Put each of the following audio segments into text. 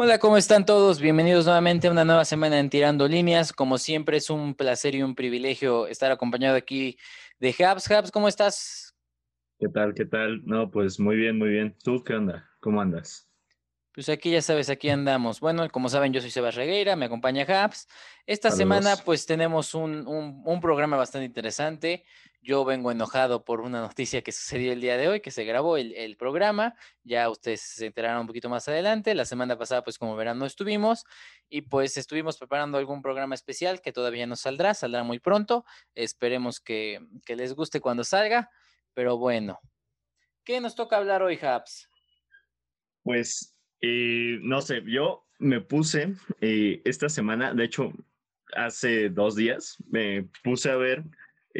Hola, ¿cómo están todos? Bienvenidos nuevamente a una nueva semana en Tirando Líneas. Como siempre, es un placer y un privilegio estar acompañado aquí de Habs. Habs, ¿cómo estás? ¿Qué tal? ¿Qué tal? No, pues muy bien, muy bien. ¿Tú qué onda? ¿Cómo andas? Pues aquí ya sabes, aquí andamos. Bueno, como saben, yo soy Sebas Regueira, me acompaña Habs. Esta semana pues tenemos un, un, programa bastante interesante. Yo vengo enojado por una noticia que sucedió el día de hoy, que se grabó el, el, programa. Ya ustedes se enterarán un poquito más adelante. La semana pasada, pues como verán, no estuvimos. Y pues estuvimos preparando algún programa especial que todavía no saldrá, saldrá muy pronto. Esperemos que, que les guste cuando salga. Pero bueno, ¿qué nos toca hablar hoy, Habs? Pues y no sé, yo me puse eh, esta semana, de hecho, hace dos días, me puse a ver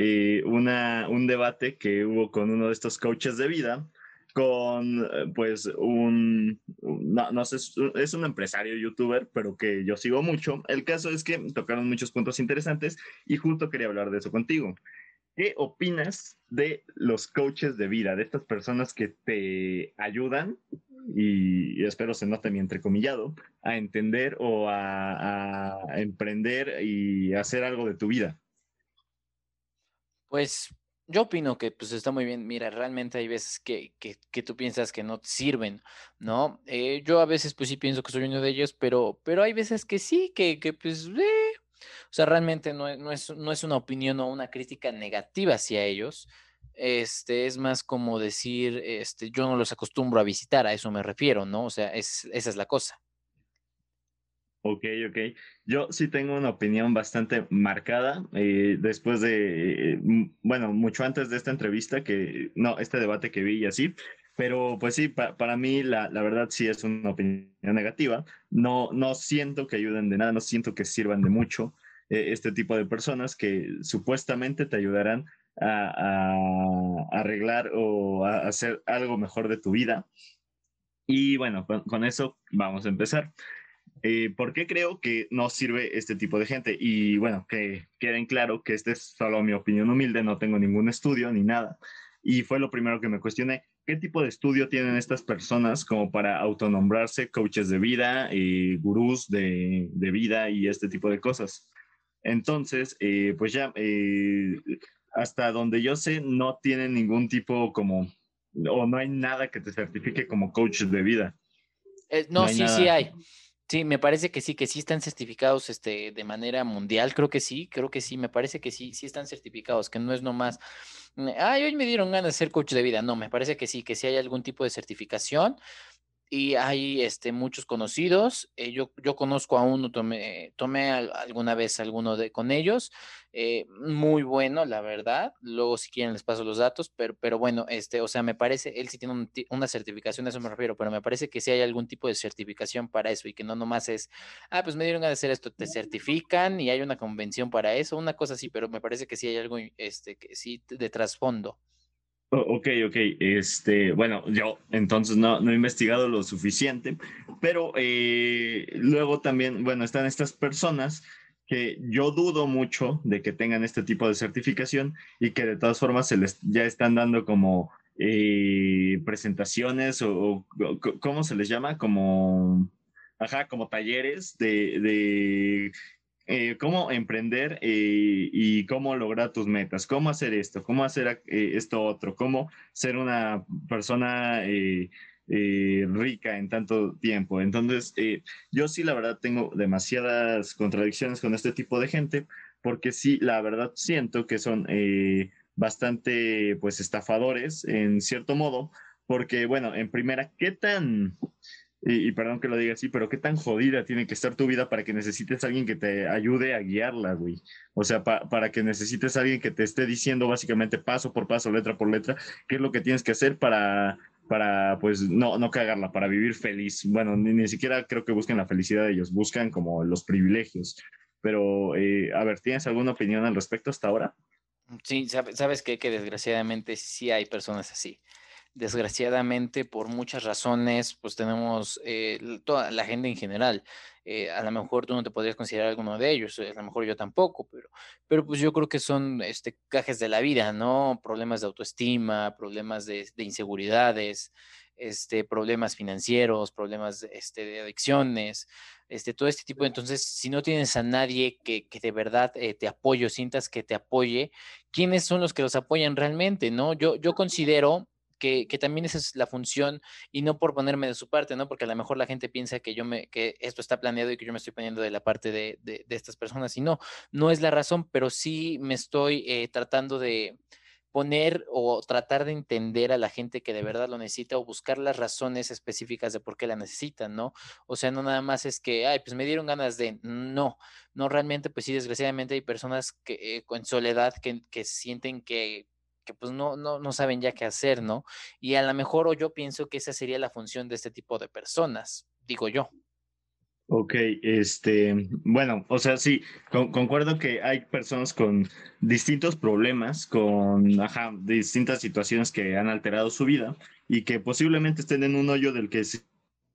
eh, un debate que hubo con uno de estos coaches de vida, con eh, pues un, no, no, sé, es un empresario youtuber, pero que yo sigo mucho. El caso es que tocaron muchos puntos interesantes y justo quería hablar de eso contigo. ¿Qué opinas de los coaches de vida, de estas personas que te ayudan, y, espero se note mi entrecomillado, a entender o a, emprender y hacer algo de tu vida? Pues yo opino que pues está muy bien. Mira, realmente hay veces que, que, tú piensas que no sirven, ¿no? Eh, yo a veces pues sí pienso que soy uno de ellos, pero, pero hay veces que sí, que, que pues... Eh, o sea, realmente no, no, es, no es una opinión o una crítica negativa hacia ellos. Este, es más como decir, este, yo no los acostumbro a visitar, a eso me refiero, ¿no? O sea, es, esa es la cosa. Ok, ok. Yo sí tengo una opinión bastante marcada eh, después de, bueno, mucho antes de esta entrevista, que, no, este debate que vi y así, pero pues sí, para mí la, la, verdad sí es una opinión negativa. No, no siento que ayuden de nada, no siento que sirvan de mucho eh, este tipo de personas que supuestamente te ayudarán a, a arreglar o a hacer algo mejor de tu vida. Y bueno, con, eso vamos a empezar. Eh, ¿Por qué creo que no sirve este tipo de gente? Y bueno, que queden claro que esta es solo mi opinión humilde, no tengo ningún estudio ni nada. Y fue lo primero que me cuestioné. ¿Qué tipo de estudio tienen estas personas como para autonombrarse coaches de vida, y gurús de, de, vida y este tipo de cosas? Entonces, eh, pues ya, eh, hasta donde yo sé, no tienen ningún tipo como, o no hay nada que te certifique como coach de vida. Eh, no, sí, sí hay. Sí, me parece que sí, que sí están certificados este, de manera mundial, creo que sí, creo que sí, me parece que sí, sí están certificados, que no es nomás, ay, hoy me dieron ganas de ser coach de vida, no, me parece que sí, que sí hay algún tipo de certificación y hay este, muchos conocidos. Eh, yo, yo conozco a uno, tomé, tomé alguna vez alguno de con ellos. Eh, muy bueno, la verdad. Luego, si quieren, les paso los datos. Pero, pero bueno, este, o sea, me parece, él sí tiene una certificación, a eso me refiero, pero me parece que sí hay algún tipo de certificación para eso y que no nomás es, ah, pues me dieron a hacer esto, te certifican y hay una convención para eso, una cosa así, pero me parece que sí hay algo este, que sí de trasfondo. Ok, ok. Este, bueno, yo entonces no, no he investigado lo suficiente, pero eh, luego también, bueno, están estas personas que yo dudo mucho de que tengan este tipo de certificación y que de todas formas se les ya están dando como eh, presentaciones o, ¿cómo se les llama? Como, ajá, como talleres de eh, cómo emprender eh, y cómo lograr tus metas, cómo hacer esto, cómo hacer eh, esto otro, cómo ser una persona rica en tanto tiempo. Entonces, yo sí, la verdad, tengo demasiadas contradicciones con este tipo de gente, porque sí, la verdad, siento que son bastante, pues, estafadores en cierto modo, porque, bueno, en primera, ¿qué tan y, perdón que lo diga así, pero qué tan jodida tiene que estar tu vida para que necesites a alguien que te ayude a guiarla, güey. O sea, para que necesites a alguien que te esté diciendo básicamente paso por paso, letra por letra, qué es lo que tienes que hacer para, para pues, no, no cagarla, para vivir feliz. Bueno, ni, ni siquiera creo que busquen la felicidad de ellos, buscan como los privilegios. Pero, eh, a ver, ¿tienes alguna opinión al respecto hasta ahora? Sí, sabes que, que desgraciadamente sí hay personas así desgraciadamente, por muchas razones, pues tenemos eh, toda la gente en general. Eh, a lo mejor tú no te podrías considerar alguno de ellos, a lo mejor yo tampoco, pero, pero pues yo creo que son este, cajes de la vida, ¿no? Problemas de autoestima, problemas de, inseguridades, este, problemas financieros, problemas este, de adicciones, este, todo este tipo. Entonces, si no tienes a nadie que, de verdad eh, te apoye sientas que te apoye, ¿quiénes son los que los apoyan realmente? ¿no? Yo, yo considero que, también esa es la función y no por ponerme de su parte, ¿no? Porque a lo mejor la gente piensa que yo me, que esto está planeado y que yo me estoy poniendo de la parte de, estas personas y no, no es la razón, pero sí me estoy eh, tratando de poner o tratar de entender a la gente que de verdad lo necesita o buscar las razones específicas de por qué la necesitan, ¿no? O sea, no nada más es que, ay, pues me dieron ganas de, no, no realmente, pues sí, desgraciadamente hay personas que eh, con soledad que, que sienten que que pues no, no, no saben ya qué hacer, ¿no? Y a lo mejor o yo pienso que esa sería la función de este tipo de personas, digo yo. Ok, este, bueno, o sea, sí, concuerdo que hay personas con distintos problemas, con, distintas situaciones que han alterado su vida y que posiblemente estén en un hoyo del que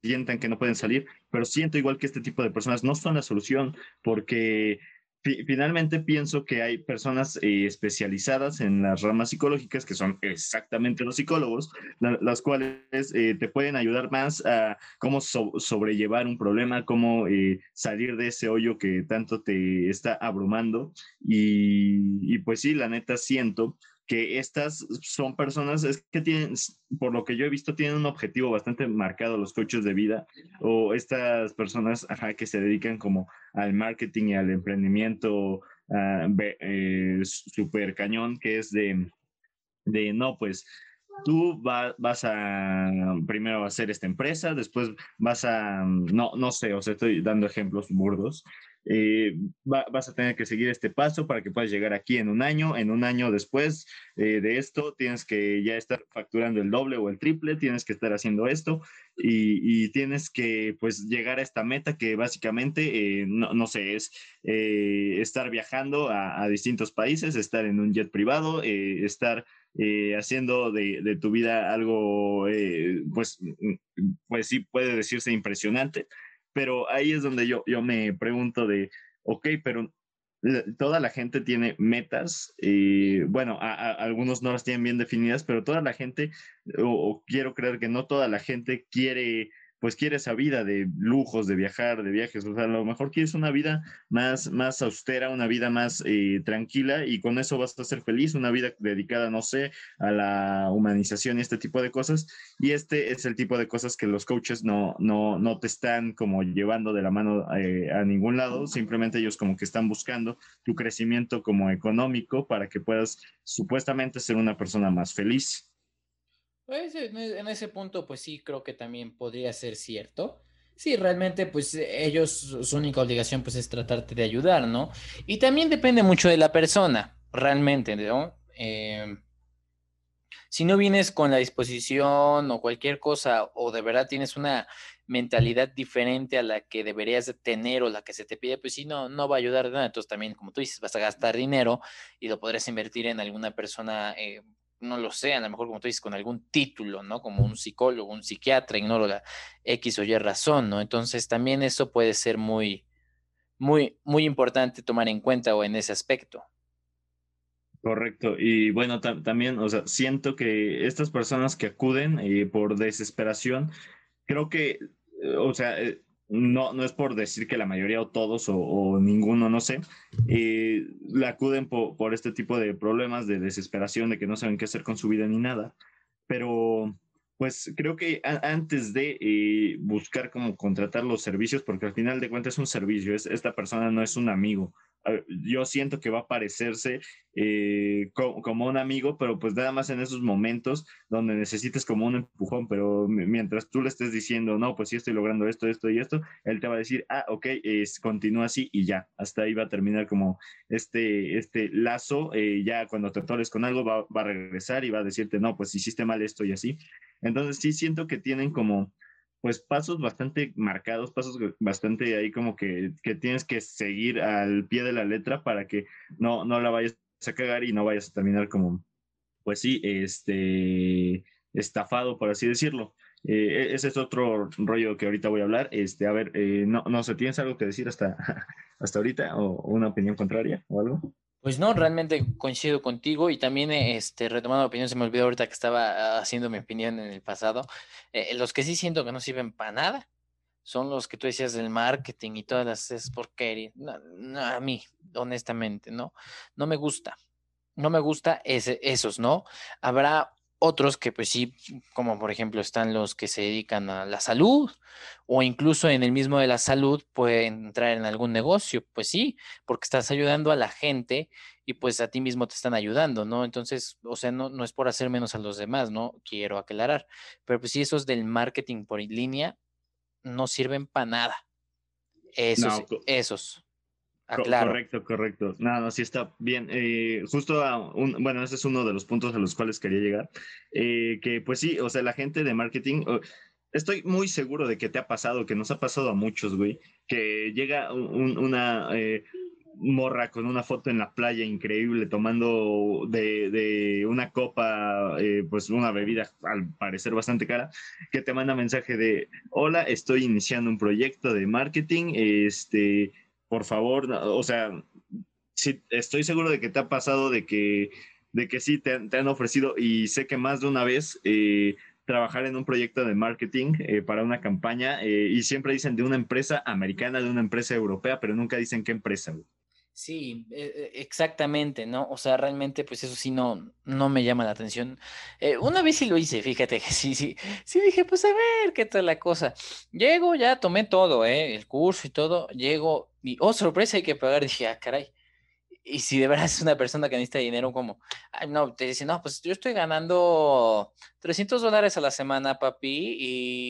sientan que no pueden salir, pero siento igual que este tipo de personas no son la solución porque finalmente pienso que hay personas eh, especializadas en las ramas psicológicas, que son exactamente los psicólogos, las cuales eh, te pueden ayudar más a cómo sobrellevar un problema, cómo eh, salir de ese hoyo que tanto te está abrumando. Y, y pues sí, la neta siento que estas son personas es que tienen, por lo que yo he visto, tienen un objetivo bastante marcado los coaches de vida o estas personas que se dedican como al marketing y al emprendimiento uh, super cañón, que es de, de no, pues tú vas a primero a hacer esta empresa, después vas a, no, no sé, o sea, estoy dando ejemplos burdos, eh, vas a tener que seguir este paso para que puedas llegar aquí en un año. En un año después eh, de esto, tienes que ya estar facturando el doble o el triple, tienes que estar haciendo esto y, tienes que pues llegar a esta meta que básicamente, eh, no, no, sé, es estar viajando a, distintos países, estar en un jet privado, estar... haciendo de, de, tu vida algo, pues, pues sí puede decirse impresionante, pero ahí es donde yo, yo me pregunto de, ok, pero toda la gente tiene metas y bueno, algunos no las tienen bien definidas, pero toda la gente, o, quiero creer que no toda la gente quiere pues quieres esa vida de lujos, de viajar, de viajes, o sea, a lo mejor quieres una vida más, más austera, una vida más eh, tranquila y con eso vas a ser feliz, una vida dedicada, no sé, a la humanización y este tipo de cosas. Y este es el tipo de cosas que los coaches no, no, no te están como llevando de la mano eh, a ningún lado, simplemente ellos como que están buscando tu crecimiento como económico para que puedas supuestamente ser una persona más feliz. Pues e, en ese punto, pues sí, creo que también podría ser cierto. Sí, realmente, pues ellos, su única obligación, pues es tratarte de ayudar, ¿no? Y también depende mucho de la persona, realmente, ¿no? Em, si no vienes con la disposición o cualquier cosa, o de verdad tienes una mentalidad diferente a la que deberías de tener o la que se te pide, pues sí, no, no va a ayudar de nada. Entonces también, como tú dices, vas a gastar dinero y lo podrías invertir en alguna persona eh, no lo sé, a lo mejor como tú dices, con algún título, ¿no? Como un psicólogo, un psiquiatra, ignoro X o Y razón, ¿no? Entonces también eso puede ser muy, muy, muy importante tomar en cuenta o en ese aspecto. Correcto. Y bueno, también, o sea, siento que estas personas que acuden eh, por desesperación, creo que, eh, o sea, eh, no, no es por decir que la mayoría o todos o, ninguno, no sé, eh, la acuden por, este tipo de problemas de desesperación, de que no saben qué hacer con su vida ni nada. Pero pues creo que antes de eh, buscar como contratar los servicios, porque al final de cuentas es un servicio, es, esta persona no es un amigo, yo siento que va a parecerse eh, como, un amigo, pero pues nada más en esos momentos donde necesites como un empujón, pero mientras tú le estés diciendo, no, pues sí estoy logrando esto, esto y esto, él te va a decir, ah, ok, es, continúa así y ya, hasta ahí va a terminar como este, este lazo, eh, ya cuando te atores con algo va, va a regresar y va a decirte, no, pues hiciste mal esto y así. Entonces sí siento que tienen como pues pasos bastante marcados, pasos bastante ahí como que, que, tienes que seguir al pie de la letra para que no, no la vayas a cagar y no vayas a terminar como, pues sí, este, estafado, por así decirlo. Eh, e-, ese es otro rollo que ahorita voy a hablar. Este, a ver, eh, no, no sé, ¿tienes algo que decir hasta, hasta ahorita o una opinión contraria o algo? Pues no, realmente coincido contigo y también este, retomando la opinión, se me olvidó ahorita que estaba haciendo mi opinión en el pasado, eh, los que sí siento que no sirven para nada son los que tú decías del marketing y todas las porquerías. a mí, honestamente, no, no me gusta, no me gusta ese, esos, ¿no? Habrá otros que pues sí, como por ejemplo están los que se dedican a la salud o incluso en el mismo de la salud pueden entrar en algún negocio, pues sí, porque estás ayudando a la gente y pues a ti mismo te están ayudando, ¿no? Entonces, o sea, no, no es por hacer menos a los demás, ¿no? Quiero aclarar, pero pues sí, esos del marketing por línea no sirven para nada. Esos, esos. Correcto, correcto. Nada, no, sí está bien. Eh, justo a un, bueno, ese es uno de los puntos a los cuales quería llegar. Eh, que pues sí, o sea, la gente de marketing, estoy muy seguro de que te ha pasado, que nos ha pasado a muchos, güey, que llega una, eh, morra con una foto en la playa increíble tomando de, una copa, eh, pues una bebida al parecer bastante cara, que te manda mensaje de, hola, estoy iniciando un proyecto de marketing, este, por favor, o sea, sí, estoy seguro de que te ha pasado de que, de que sí te, han ofrecido y sé que más de una vez... Eh, trabajar en un proyecto de marketing eh, para una campaña y siempre dicen de una empresa americana, de una empresa europea, pero nunca dicen qué empresa. Sí, e, e, exactamente, ¿no? O sea, realmente, pues eso sí no, no me llama la atención. Eh, una vez sí lo hice, fíjate que sí, sí, sí dije, pues a ver qué tal la cosa. Llego, ya tomé todo, ¿eh? El curso y todo, llego y, oh, sorpresa, hay que pagar. Dije, ah, caray. Y si de verdad es una persona que necesita dinero, como, ay, no, te dice, no, pues yo estoy ganando 300 dólares a la semana, papi,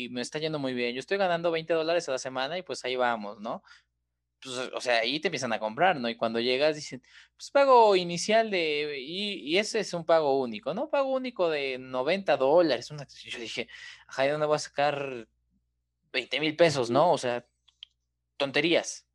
y me está yendo muy bien. Yo estoy ganando 20 dólares a la semana y pues ahí vamos, ¿no? Pues, o sea, ahí te empiezan a comprar, ¿no? Y cuando llegas dicen, pues pago inicial de, y, ese es un pago único, ¿no? Pago único de 90 dólares. Una, yo dije, ajá, ¿de dónde voy a sacar 20 mil pesos, no? O sea, tonterías.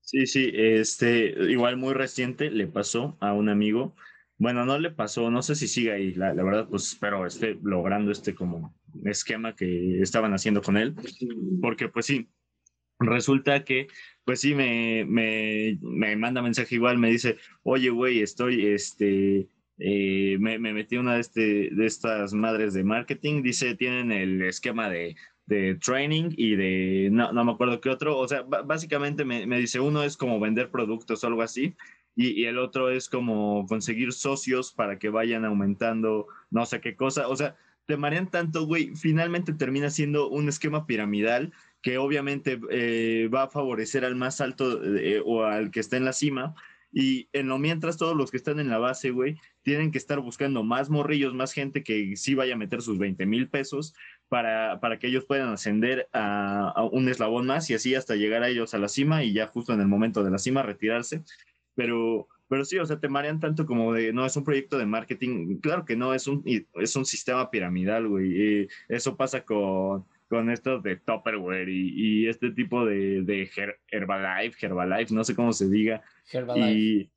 Sí, sí, este, igual muy reciente le pasó a un amigo. Bueno, no le pasó, no sé si sigue ahí, la, la verdad, pues espero esté logrando este como esquema que estaban haciendo con él, porque pues sí, resulta que pues sí, me, me, me manda mensaje igual, me dice, oye, güey, estoy, este, eh, me, me, metí una de, este, de estas madres de marketing, dice, tienen el esquema de, de training y de, no, no, me acuerdo qué otro, o sea, básicamente me, me, dice, uno es como vender productos o algo así, y, y, el otro es como conseguir socios para que vayan aumentando no sé qué cosa, o sea, te marean tanto, güey, finalmente termina siendo un esquema piramidal que obviamente eh, va a favorecer al más alto eh, o al que está en la cima. Y en lo mientras, todos los que están en la base, güey, tienen que estar buscando más morrillos, más gente que sí vaya a meter sus 20 mil pesos para, para que ellos puedan ascender a, un eslabón más y así hasta llegar a ellos a la cima y ya justo en el momento de la cima retirarse. Pero, pero sí, o sea, te marean tanto como de, no, es un proyecto de marketing. Claro que no, es un, es un sistema piramidal, güey. Eso pasa con, con estos de Tupperware y, y este tipo de, de Herbalife, Herbalife, no sé cómo se diga. Herbalife. Y,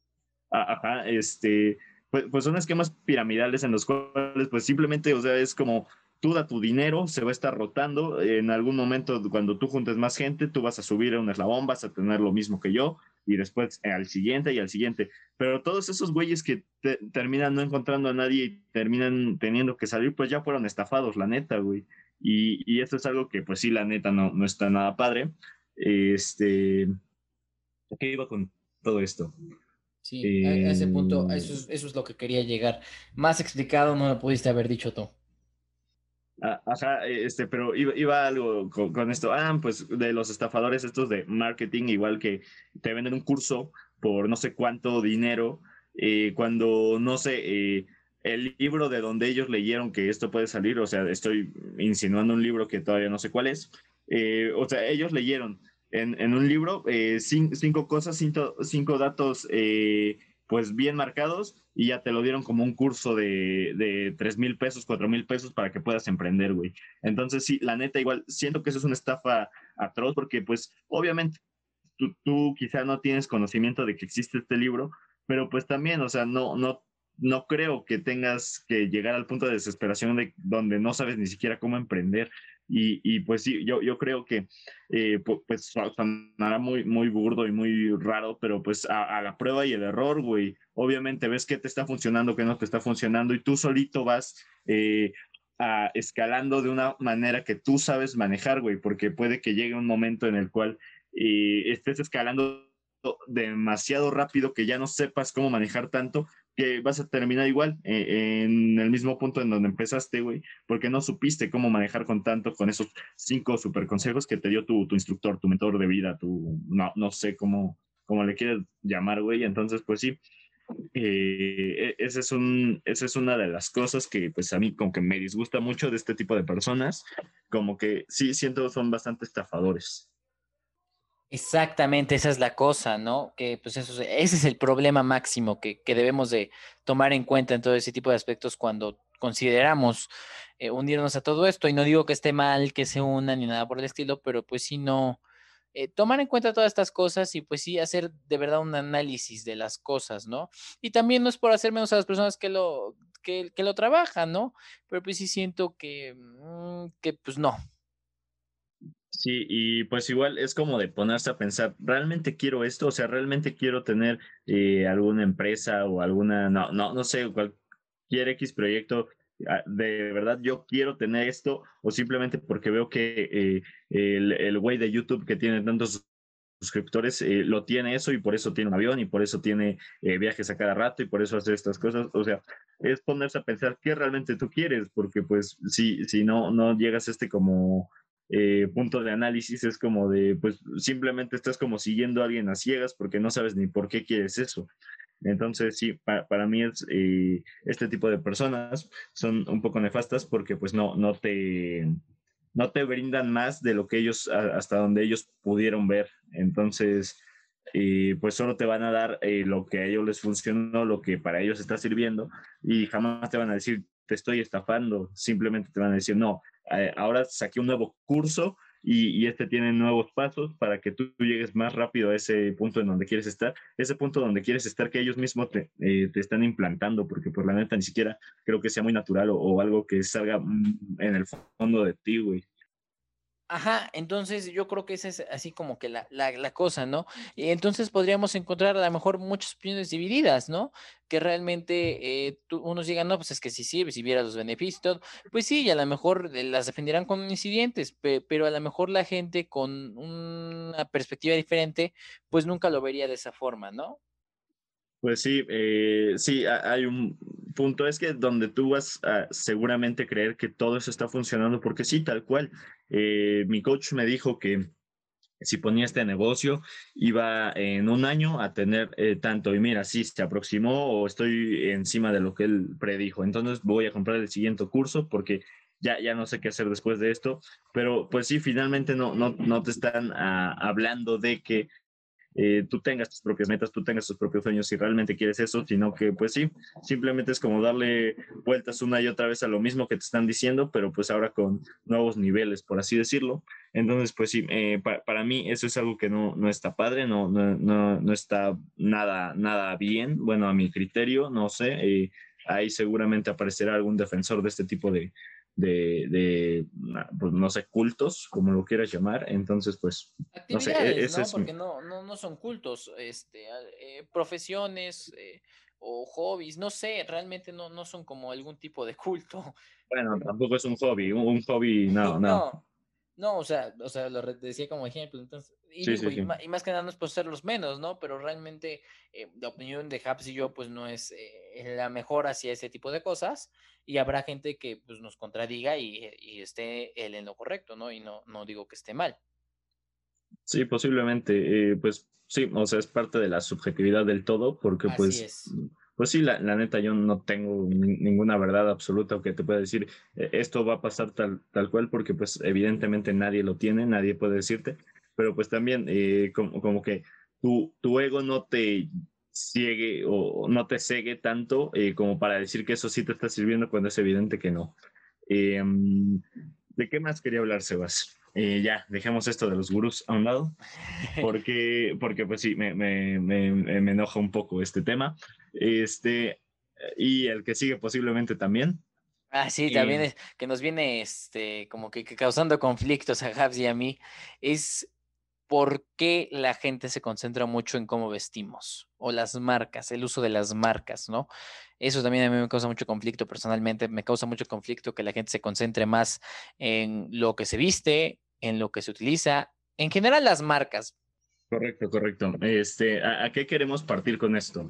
ajá, este, pues, pues son esquemas piramidales en los cuales pues simplemente, o sea, es como tú da tu dinero, se va a estar rotando, en algún momento cuando tú juntes más gente, tú vas a subir a un eslabón, vas a tener lo mismo que yo, y después al siguiente y al siguiente. Pero todos esos güeyes que terminan no encontrando a nadie y terminan teniendo que salir, pues ya fueron estafados, la neta, güey. Y, y, esto es algo que, pues sí, la neta no, no está nada padre. Este, ¿qué iba con todo esto? Sí, a ese punto, eso es, eso es lo que quería llegar. Más explicado no lo pudiste haber dicho tú. Ah, ajá, este, pero iba, iba algo con, con, esto. Ah, pues de los estafadores estos de marketing, igual que te venden un curso por no sé cuánto dinero, eh, cuando, no sé, eh, el libro de donde ellos leyeron que esto puede salir, o sea, estoy insinuando un libro que todavía no sé cuál es, eh, o sea, ellos leyeron en, en un libro eh, cinco, cosas, cinco, cinco datos eh, pues bien marcados y ya te lo dieron como un curso de, de 3 mil pesos, 4 mil pesos para que puedas emprender, güey. Entonces, sí, la neta, igual, siento que eso es una estafa atroz porque pues obviamente tú, tú quizá no tienes conocimiento de que existe este libro, pero pues también, o sea, no, no no creo que tengas que llegar al punto de desesperación de donde no sabes ni siquiera cómo emprender. Y, y pues sí, yo, yo creo que eh, pues sonará muy, muy burdo y muy raro, pero pues a, la prueba y el error, güey. Obviamente ves qué te está funcionando, qué no te está funcionando y tú solito vas eh, a, escalando de una manera que tú sabes manejar, güey, porque puede que llegue un momento en el cual eh, estés escalando demasiado rápido que ya no sepas cómo manejar tanto que vas a terminar igual eh, en el mismo punto en donde empezaste, güey, porque no supiste cómo manejar con tanto, con esos cinco super consejos que te dio tu, tu instructor, tu mentor de vida, tu, no, no sé cómo, cómo le quieres llamar, güey. Entonces, pues sí, eh, e, ese es un, esa es una de las cosas que pues a mí como que me disgusta mucho de este tipo de personas, como que sí siento son bastante estafadores. Exactamente, esa es la cosa, ¿no? Que pues eso, ese es el problema máximo que, debemos de tomar en cuenta en todo ese tipo de aspectos cuando consideramos eh, unirnos a todo esto. Y no digo que esté mal que se unan ni nada por el estilo, pero pues sí no, eh, tomar en cuenta todas estas cosas y pues sí hacer de verdad un análisis de las cosas, ¿no? Y también no es por hacer menos a las personas que lo, que, lo trabajan, ¿no? Pero pues sí siento que, mm, que pues no, Sí, y pues igual es como de ponerse a pensar, ¿realmente quiero esto? O sea, ¿realmente quiero tener eh, alguna empresa o alguna, no, no, no sé, cualquier X proyecto? Ah, ¿De verdad yo quiero tener esto? O simplemente porque veo que eh, el güey de YouTube que tiene tantos suscriptores eh, lo tiene eso y por eso tiene un avión y por eso tiene viajes a cada rato y por eso hace estas cosas. O sea, es ponerse a pensar qué realmente tú quieres, porque pues si, si no, no llegas a este como eh, punto de análisis es como de, pues simplemente estás como siguiendo a alguien a ciegas porque no sabes ni por qué quieres eso. Entonces, sí, para mí es, eh, este tipo de personas son un poco nefastas porque pues no, no, te, no te brindan más de lo que ellos, hasta donde ellos pudieron ver. Entonces, eh, pues solo te van a dar lo que a ellos les funcionó, lo que para ellos está sirviendo y jamás te van a decir, te estoy estafando, simplemente te van a decir, no, eh, ahora saqué un nuevo curso y, este tiene nuevos pasos para que tú llegues más rápido a ese punto en donde quieres estar, ese punto donde quieres estar que ellos mismos te, eh, están implantando, porque por la neta ni siquiera creo que sea muy natural o, o algo que salga mm, en el fondo de ti, güey. Ajá, entonces yo creo que esa es así como que la, la, cosa, ¿no? Y entonces podríamos encontrar a lo mejor muchas opiniones divididas, ¿no? Que realmente eh, unos digan, no, pues es que sí sirve, si viera los beneficios, pues sí, y a lo mejor eh, las defenderán con incidentes, pero a lo mejor la gente con una perspectiva diferente, pues nunca lo vería de esa forma, ¿no? Pues sí, eh, sí, hay un punto, es que donde tú vas a seguramente creer que todo eso está funcionando, porque sí, tal cual. Eh, mi coach me dijo que si ponía este negocio, iba en un año a tener eh, tanto, y mira, sí, se aproximó o estoy encima de lo que él predijo. Entonces voy a comprar el siguiente curso porque ya, ya no sé qué hacer después de esto, pero pues sí, finalmente no, no, no te están ah, hablando de que eh, tú tengas tus propias metas, tú tengas tus propios sueños si realmente quieres eso, sino que pues sí, simplemente es como darle vueltas una y otra vez a lo mismo que te están diciendo, pero pues ahora con nuevos niveles, por así decirlo. Entonces, pues sí, eh, para, mí eso es algo que no, no está padre, no, no, no, no, está nada, nada bien, bueno, a mi criterio, no sé, eh, ahí seguramente aparecerá algún defensor de este tipo de, de, pues, no sé, cultos, como lo quieras llamar. Entonces, pues, no sé, e, ¿no? Porque no, no, no, son cultos, este, eh, profesiones eh, o hobbies, no sé, realmente no, no son como algún tipo de culto. Bueno, tampoco es un hobby, un, hobby, no, no. No, o sea, o sea, lo decía como ejemplo, entonces, y, más que nada no es por ser los menos, ¿no? Pero realmente eh, la opinión de Haps y yo, pues no es la mejor hacia ese tipo de cosas, y habrá gente que pues, nos contradiga y, esté él en lo correcto, ¿no? Y no, no digo que esté mal. Sí, posiblemente, eh, pues sí, o sea, es parte de la subjetividad del todo, porque pues, pues sí, la, neta yo no tengo ninguna verdad absoluta que te pueda decir e, esto va a pasar tal, tal cual, porque pues evidentemente nadie lo tiene, nadie puede decirte, pero pues también eh, como, como que tu, tu ego no te ciegue o no te cegue tanto eh, como para decir que eso sí te está sirviendo cuando es evidente que no. Em, ¿De qué más quería hablar, Sebas? Eh, ya, dejemos esto de los gurús a un lado, porque, porque pues sí, me, me, me, me, enoja un poco este tema. Este, y el que sigue posiblemente también. Ah, sí, también es que nos viene este, como que, causando conflictos a Habs y a mí, es por qué la gente se concentra mucho en cómo vestimos o las marcas, el uso de las marcas, ¿no? Eso también a mí me causa mucho conflicto personalmente, me causa mucho conflicto que la gente se concentre más en lo que se viste, en lo que se utiliza, en general las marcas. Correcto, correcto. Este, ¿a, qué queremos partir con esto?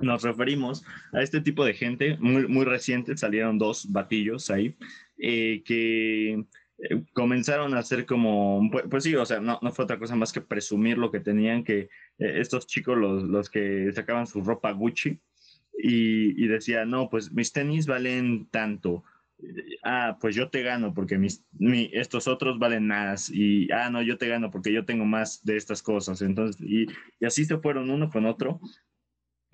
Nos referimos a este tipo de gente, muy, muy reciente, salieron dos batillos ahí, eh, que eh, comenzaron a hacer como, pues, pues, sí, o sea, no, no, fue otra cosa más que presumir lo que tenían, que eh, estos chicos, los, los, que sacaban su ropa Gucci, y, y decían, no, pues mis tenis valen tanto, ah, pues yo te gano porque mis, estos otros valen más y, ah, no, yo te gano porque yo tengo más de estas cosas. Entonces, y así se fueron uno con otro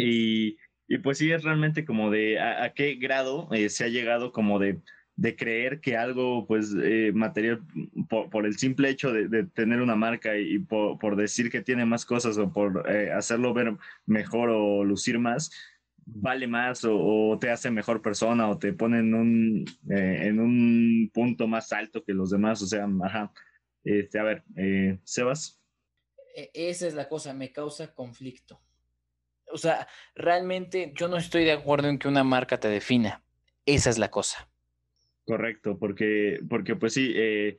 y, y pues sí, es realmente como de a, qué grado eh, se ha llegado como de, de creer que algo, pues, eh, material, por, por, el simple hecho de, de tener una marca y, por, por, decir que tiene más cosas o por eh, hacerlo ver mejor o lucir más, vale más o, o, te hace mejor persona o te pone en un, en un punto más alto que los demás. O sea, ajá. Este, a ver, Sebas. E, esa es la cosa, me causa conflicto o sea, realmente yo no estoy de acuerdo en que una marca te defina. Esa es la cosa. Correcto, porque, porque pues sí, eh,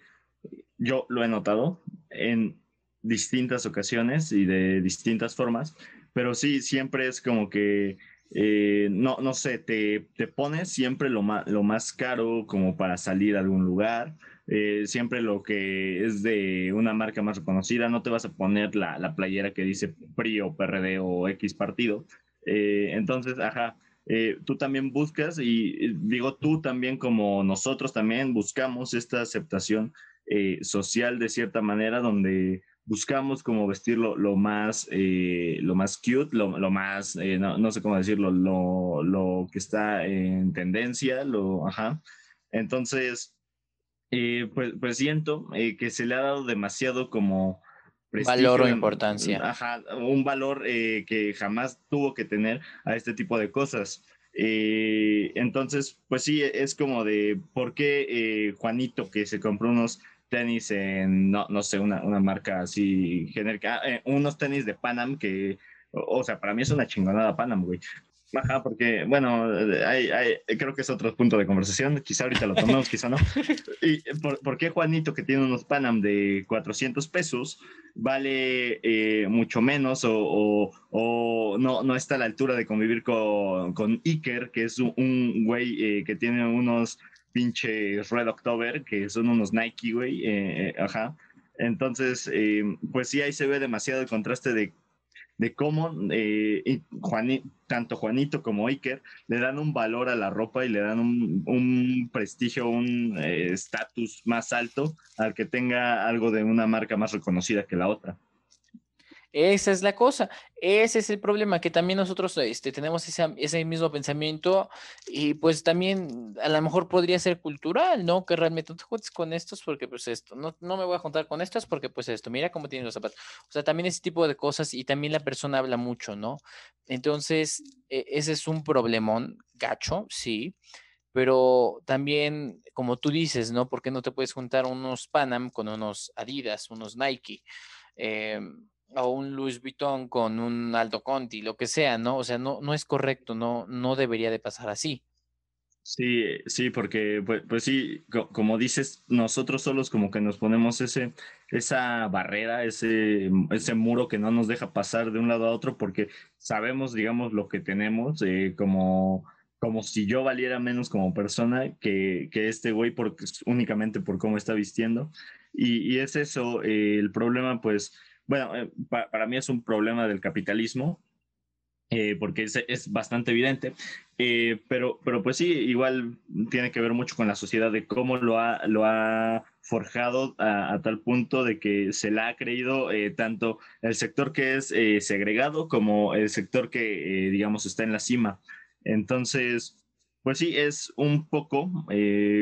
yo lo he notado en distintas ocasiones y de distintas formas, pero sí, siempre es como que, eh, no, no sé, te, te pones siempre lo más, lo más caro como para salir a algún lugar, eh, siempre lo que es de una marca más reconocida, no te vas a poner la, la playera que dice PRI o PRD o X partido. Eh, entonces, ajá, eh, tú también buscas y digo tú también como nosotros también buscamos esta aceptación social de cierta manera donde buscamos como vestirlo lo más, lo más cute, lo, lo más, no, no, sé cómo decirlo, lo, lo, que está en tendencia, lo, ajá. Entonces, eh, pues, pues, siento eh, que se le ha dado demasiado como valor o importancia. Ajá, un valor eh, que jamás tuvo que tener a este tipo de cosas. entonces, pues sí, es como de por qué Juanito que se compró unos tenis en, no, no sé, una, una marca así genérica, ah, unos tenis de Panam que, o, o sea, para mí es una chingonada Panam, güey. Ajá, porque, bueno, hay, hay, creo que es otro punto de conversación, quizá ahorita lo tomamos, quizá no. ¿Y por, qué Juanito, que tiene unos Panam de 400 pesos, vale eh, mucho menos o, o, no, no está a la altura de convivir con, con Iker, que es un, güey eh, que tiene unos pinches Red October, que son unos Nike, güey, eh, ajá. Entonces, pues sí, ahí se ve demasiado el contraste de de cómo eh, tanto Juanito como Iker le dan un valor a la ropa y le dan un, prestigio, un eh, estatus más alto al que tenga algo de una marca más reconocida que la otra. Esa es la cosa, ese es el problema, que también nosotros este, tenemos ese, ese, mismo pensamiento y pues también a lo mejor podría ser cultural, ¿no? Que realmente no te juntes con estos porque pues esto, no, no me voy a juntar con estos porque pues esto, mira cómo tienen los zapatos. O sea, también ese tipo de cosas y también la persona habla mucho, ¿no? Entonces, e, ese es un problemón gacho, sí, pero también, como tú dices, ¿no? ¿Por qué no te puedes juntar unos Panam con unos Adidas, unos Nike? Eh, o un Louis Vuitton con un Aldo Conti, lo que sea, ¿no? O sea, no, no es correcto, no, no debería de pasar así. Sí, sí, porque pues, pues sí, como dices, nosotros solos como que nos ponemos ese, esa barrera, ese, ese muro que no nos deja pasar de un lado a otro porque sabemos, digamos, lo que tenemos, eh, como, como si yo valiera menos como persona que, que este güey únicamente por cómo está vistiendo. Y, y es eso, eh, el problema pues bueno, eh, para mí es un problema del capitalismo, eh, porque es, es, bastante evidente, eh, pero, pero pues sí, igual tiene que ver mucho con la sociedad de cómo lo ha, lo ha forjado a, tal punto de que se la ha creído tanto el sector que es segregado como el sector que, digamos, está en la cima. Entonces, pues sí, es un poco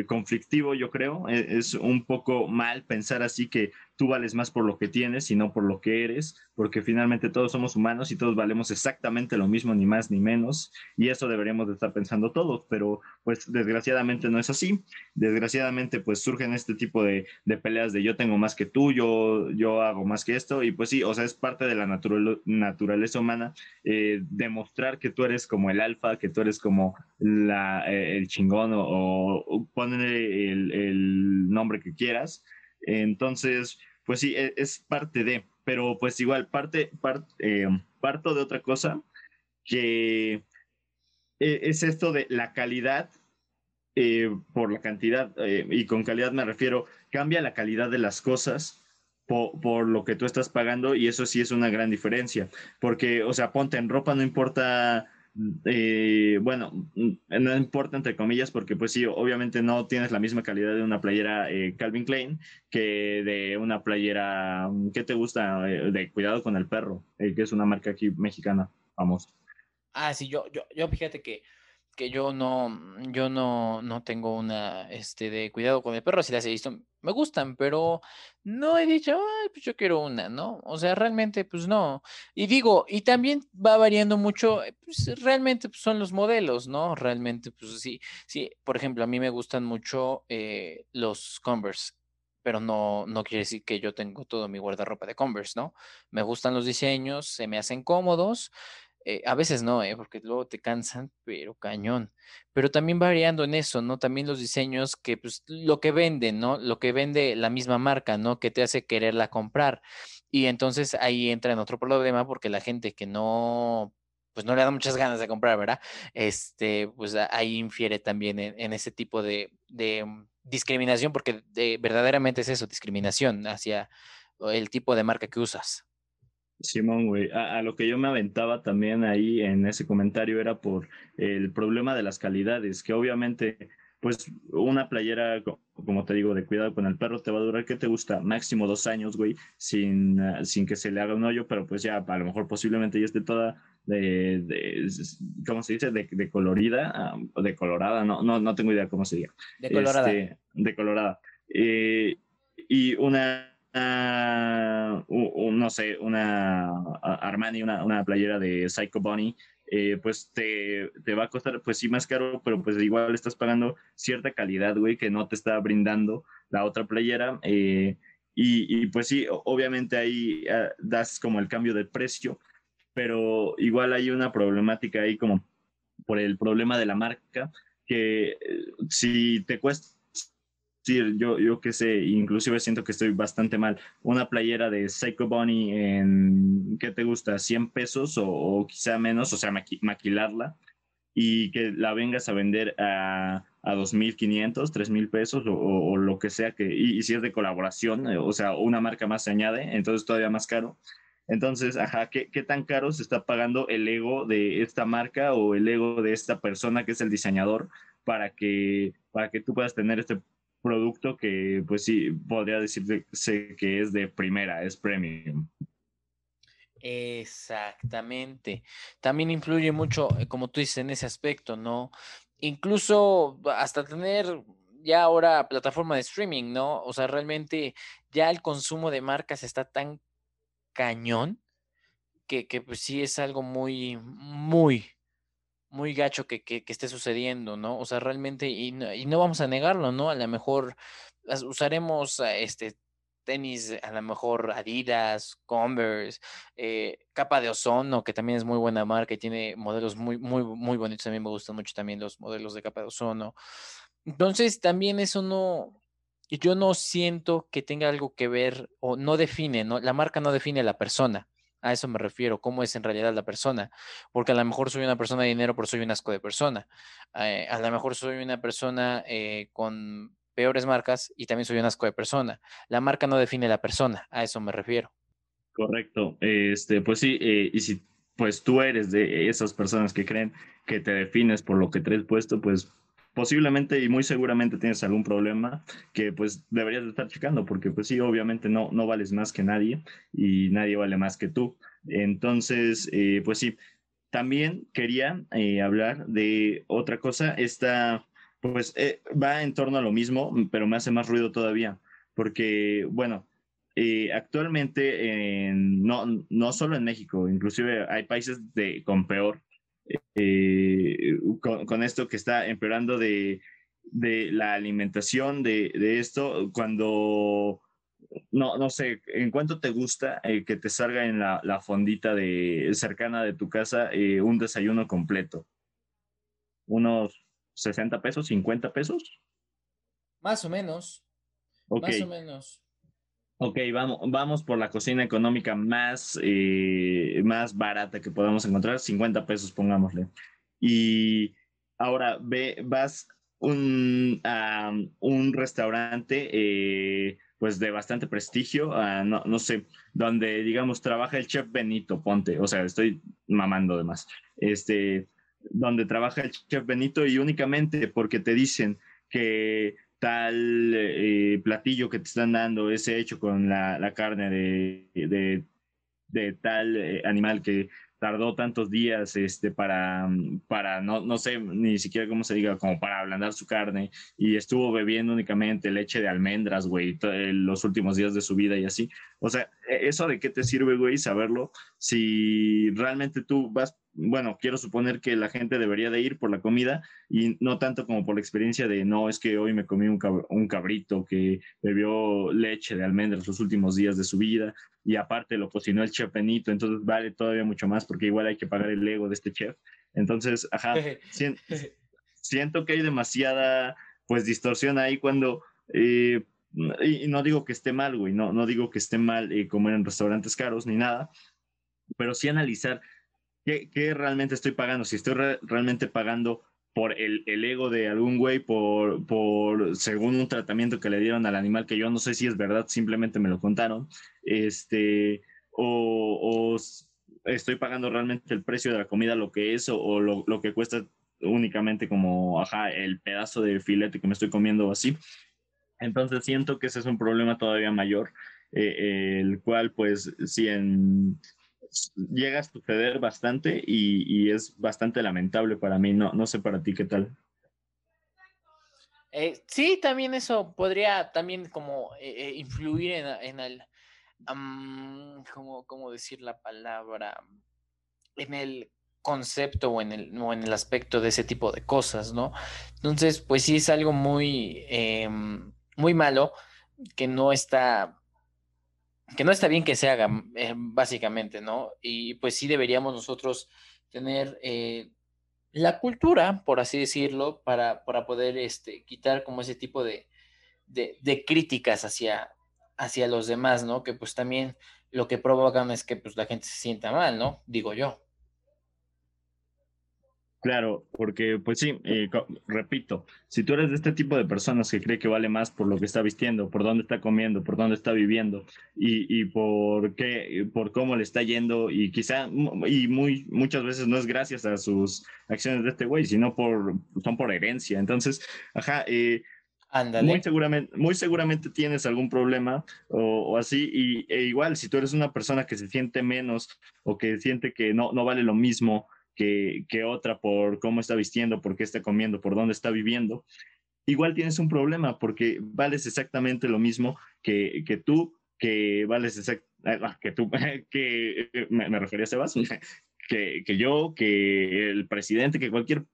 conflictivo, yo creo. E, es, un poco mal pensar así que tú vales más por lo que tienes y no por lo que eres, porque finalmente todos somos humanos y todos valemos exactamente lo mismo, ni más ni menos, y eso deberíamos de estar pensando todos, pero pues desgraciadamente no es así. Desgraciadamente pues surgen este tipo de, peleas de yo tengo más que tú, yo, yo hago más que esto, y pues sí, o sea, es parte de la naturaleza humana eh, demostrar que tú eres como el alfa, que tú eres como la, eh, el chingón o, o ponle el, el nombre que quieras. Entonces, pues sí, e, es, parte de, pero pues igual parte, eh, parto de otra cosa que e, es esto de la calidad eh, por la cantidad, eh, y con calidad me refiero, cambia la calidad de las cosas por, por, lo que tú estás pagando y eso sí es una gran diferencia, porque, o sea, ponte en ropa, no importa eh, bueno, mm, no importa entre comillas porque pues sí, obviamente no tienes la misma calidad de una playera eh, Calvin Klein que de una playera, mm, ¿qué te gusta? Eh, de Cuidado con el Perro, que es una marca aquí mexicana famosa. Ah, sí, yo, yo, yo fíjate que que yo no, yo no, no tengo una, este, de cuidado con el perro, si las he visto, me gustan, pero no he dicho, Ay, pues yo quiero una, ¿no? O sea, realmente, pues no. Y digo, y también va variando mucho, eh, pues realmente pues, son los modelos, ¿no? Realmente, pues sí, sí, por ejemplo, a mí me gustan mucho eh, los Converse pero no, no quiere decir que yo tengo todo mi guardarropa de Converse, ¿no? Me gustan los diseños, se me hacen cómodos, eh, a veces no, ¿eh? porque luego te cansan, pero cañón. Pero también variando en eso, ¿no? También los diseños que, pues, lo que venden, ¿no? Lo que vende la misma marca, ¿no? Que te hace quererla comprar. Y entonces ahí entra en otro problema porque la gente que no, pues no le da muchas ganas de comprar, ¿verdad? Este, pues ahí infiere también en, ese tipo de, mm, discriminación, porque verdaderamente es eso, discriminación hacia el tipo de marca que usas. Simón, güey, a, lo que yo me aventaba también ahí en ese comentario era por el problema de las calidades, que obviamente, pues una playera, como te digo, de cuidado con el perro te va a durar, ¿qué te gusta? Máximo dos años, güey, sin, ah, sin que se le haga un hoyo, pero pues ya a lo mejor posiblemente ya esté toda de, de ¿cómo se dice? De, de colorida, ah, de colorada, no, no, no tengo idea cómo se diga. De colorada. Este, de colorada. Eh, y una uh, no sé, una Armani, una, una playera de Psycho Bunny, eh, pues te, te, va a costar, pues sí, más caro, pero pues igual estás pagando cierta calidad, güey, que no te está brindando la otra playera. Eh, y, y, pues sí, obviamente ahí uh, das como el cambio de precio, pero igual hay una problemática ahí como por el problema de la marca, que eh, si te cuesta yo, yo qué sé, inclusive siento que estoy bastante mal. Una playera de Psycho Bunny en, ¿qué te gusta? 100 pesos o, quizá menos, o sea, maquilarla y que la vengas a vender a, a 2.500, 3.000 pesos o, o, lo que sea, que, y, si es de colaboración, eh, o sea, una marca más se añade, entonces todavía más caro. Entonces, ajá, ¿qué, ¿qué, tan caro se está pagando el ego de esta marca o el ego de esta persona que es el diseñador para que, para que tú puedas tener este producto que pues sí, podría decirse que es de primera, es premium. Exactamente. También influye mucho, eh, como tú dices, en ese aspecto, ¿no? Incluso hasta tener ya ahora plataforma de streaming, ¿no? O sea, realmente ya el consumo de marcas está tan cañón que, que pues sí es algo muy, muy, muy gacho que, que, esté sucediendo, ¿no? O sea, realmente, y y no vamos a negarlo, ¿no? A lo mejor usaremos este tenis, a lo mejor Adidas, Converse, eh, capa de ozono, que también es muy buena marca y tiene modelos muy, muy, muy bonitos. A mí me gustan mucho también los modelos de capa de ozono. Entonces, también eso no, yo no siento que tenga algo que ver o no define, ¿no? La marca no define a la persona. A eso me refiero, cómo es en realidad la persona. Porque a lo mejor soy una persona de dinero, pero soy un asco de persona. Eh, a lo mejor soy una persona eh, con peores marcas y también soy un asco de persona. La marca no define la persona, a eso me refiero. Correcto. Este, pues sí, eh, y si pues tú eres de esas personas que creen que te defines por lo que te has puesto, pues posiblemente y muy seguramente tienes algún problema que pues deberías estar checando porque pues sí, obviamente no, no vales más que nadie y nadie vale más que tú. Entonces, eh, pues sí, también quería eh, hablar de otra cosa. Esta pues eh, va en torno a lo mismo, pero me hace más ruido todavía porque, bueno, eh, actualmente, no, no solo en México, inclusive hay países de, con peor, eh, con, esto que está empeorando de, de la alimentación, de, de, esto, cuando, no, no sé, ¿en cuánto te gusta eh, que te salga en la, la, fondita de, cercana de tu casa un desayuno completo? ¿Unos 60 pesos, 50 pesos? Más o menos. Más o menos. Ok, vamos, vamos por la cocina económica más, eh, más barata que podamos encontrar, 50 pesos, pongámosle. Y ahora ve, vas a un restaurante eh, pues de bastante prestigio, no, no, sé, donde digamos trabaja el chef Benito, ponte, o sea, estoy mamando de más, este, donde trabaja el chef Benito y únicamente porque te dicen que tal eh, platillo que te están dando es hecho con la, la carne de, de, de tal eh, animal que tardó tantos días este, para, mm, para no, no sé ni siquiera cómo se diga, como para ablandar su carne y estuvo bebiendo únicamente leche de almendras, güey, eh, los últimos días de su vida y así. O sea, e, ¿eso de qué te sirve, güey, saberlo? Si realmente tú vas bueno, quiero suponer que la gente debería de ir por la comida y no tanto como por la experiencia de, no, es que hoy me comí un, cabrito que bebió leche de almendras los últimos días de su vida y aparte lo cocinó el chef Benito, entonces vale todavía mucho más porque igual hay que pagar el ego de este chef. Entonces, ajá, siento, que hay demasiada, pues, distorsión ahí cuando... Eh, y, no digo que esté mal, güey, no, no digo que esté mal eh, comer en restaurantes caros ni nada, pero sí analizar ¿Qué, realmente estoy pagando? Si estoy realmente pagando por el, el, ego de algún güey, por, por según un tratamiento que le dieron al animal, que yo no sé si es verdad, simplemente me lo contaron, este, o, o estoy pagando realmente el precio de la comida, lo que es, o, lo, lo, que cuesta únicamente como, ajá, el pedazo de filete que me estoy comiendo o así. Entonces siento que ese es un problema todavía mayor, eh, el cual pues si en llega a suceder bastante y, es bastante lamentable para mí. No, no sé para ti qué tal. Eh, sí, también eso podría también como eh, eh, influir en, el, ¿cómo, decir la palabra? En el concepto o en el, o en el aspecto de ese tipo de cosas, ¿no? Entonces, pues sí es algo muy, em, muy malo que no está que no está bien que se haga, eh, básicamente, ¿no? Y pues sí deberíamos nosotros tener eh, la cultura, por así decirlo, para, para poder este, quitar como ese tipo de, de, críticas hacia, hacia los demás, ¿no? Que pues también lo que provocan es que pues la gente se sienta mal, ¿no? Digo yo. Claro, porque pues sí, eh, repito, si tú eres de este tipo de personas que cree que vale más por lo que está vistiendo, por dónde está comiendo, por dónde está viviendo y, y por qué, por cómo le está yendo y quizá y muy muchas veces no es gracias a sus acciones de este güey, sino por son por herencia. Entonces, ajá, eh, Muy seguramente, muy seguramente tienes algún problema o, así, y e igual, si tú eres una persona que se siente menos o que siente que no, no vale lo mismo que, otra por cómo está vistiendo, por qué está comiendo, por dónde está viviendo, igual tienes un problema porque vales exactamente lo mismo que, que tú, que vales exactamente, ah, que tú, que me, refería a Sebas, que, que yo, que el presidente, que cualquier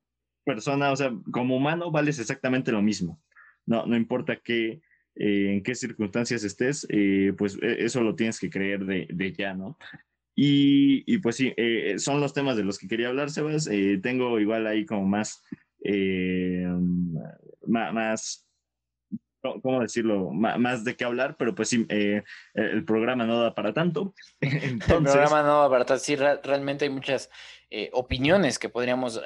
persona, o sea, como humano vales exactamente lo mismo. No, no importa qué, eh, en qué circunstancias estés, eh, pues e, eso lo tienes que creer de, de ya, ¿no? Y, pues sí, eh, son los temas de los que quería hablar, Sebas. Eh, tengo igual ahí como más, eh, más, ¿cómo decirlo? más de qué hablar, pero pues sí, el programa no da para tanto. el programa no da para tanto. Sí, realmente hay muchas opiniones que podríamos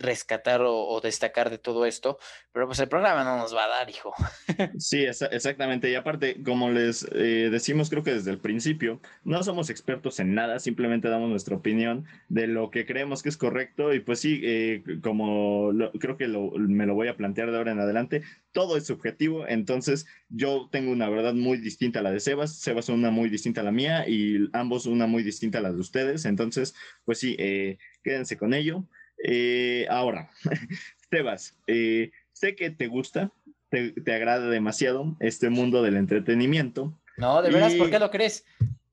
rescatar o, destacar de todo esto, pero pues el programa no nos va a dar, hijo. Sí, exactamente. Y aparte, como les eh, decimos, creo que desde el principio, no somos expertos en nada, simplemente damos nuestra opinión de lo que creemos que es correcto. Y pues sí, eh, como creo que me lo voy a plantear de ahora en adelante, todo es subjetivo. Entonces, yo tengo una verdad muy distinta a la de Sebas, Sebas una muy distinta a la mía y ambos una muy distinta a la de ustedes. Entonces, pues sí, eh, quédense con ello. Eh, ahora, Tebas, eh, sé que te gusta, te, agrada demasiado este mundo del entretenimiento. No, de veras, ¿por qué lo crees?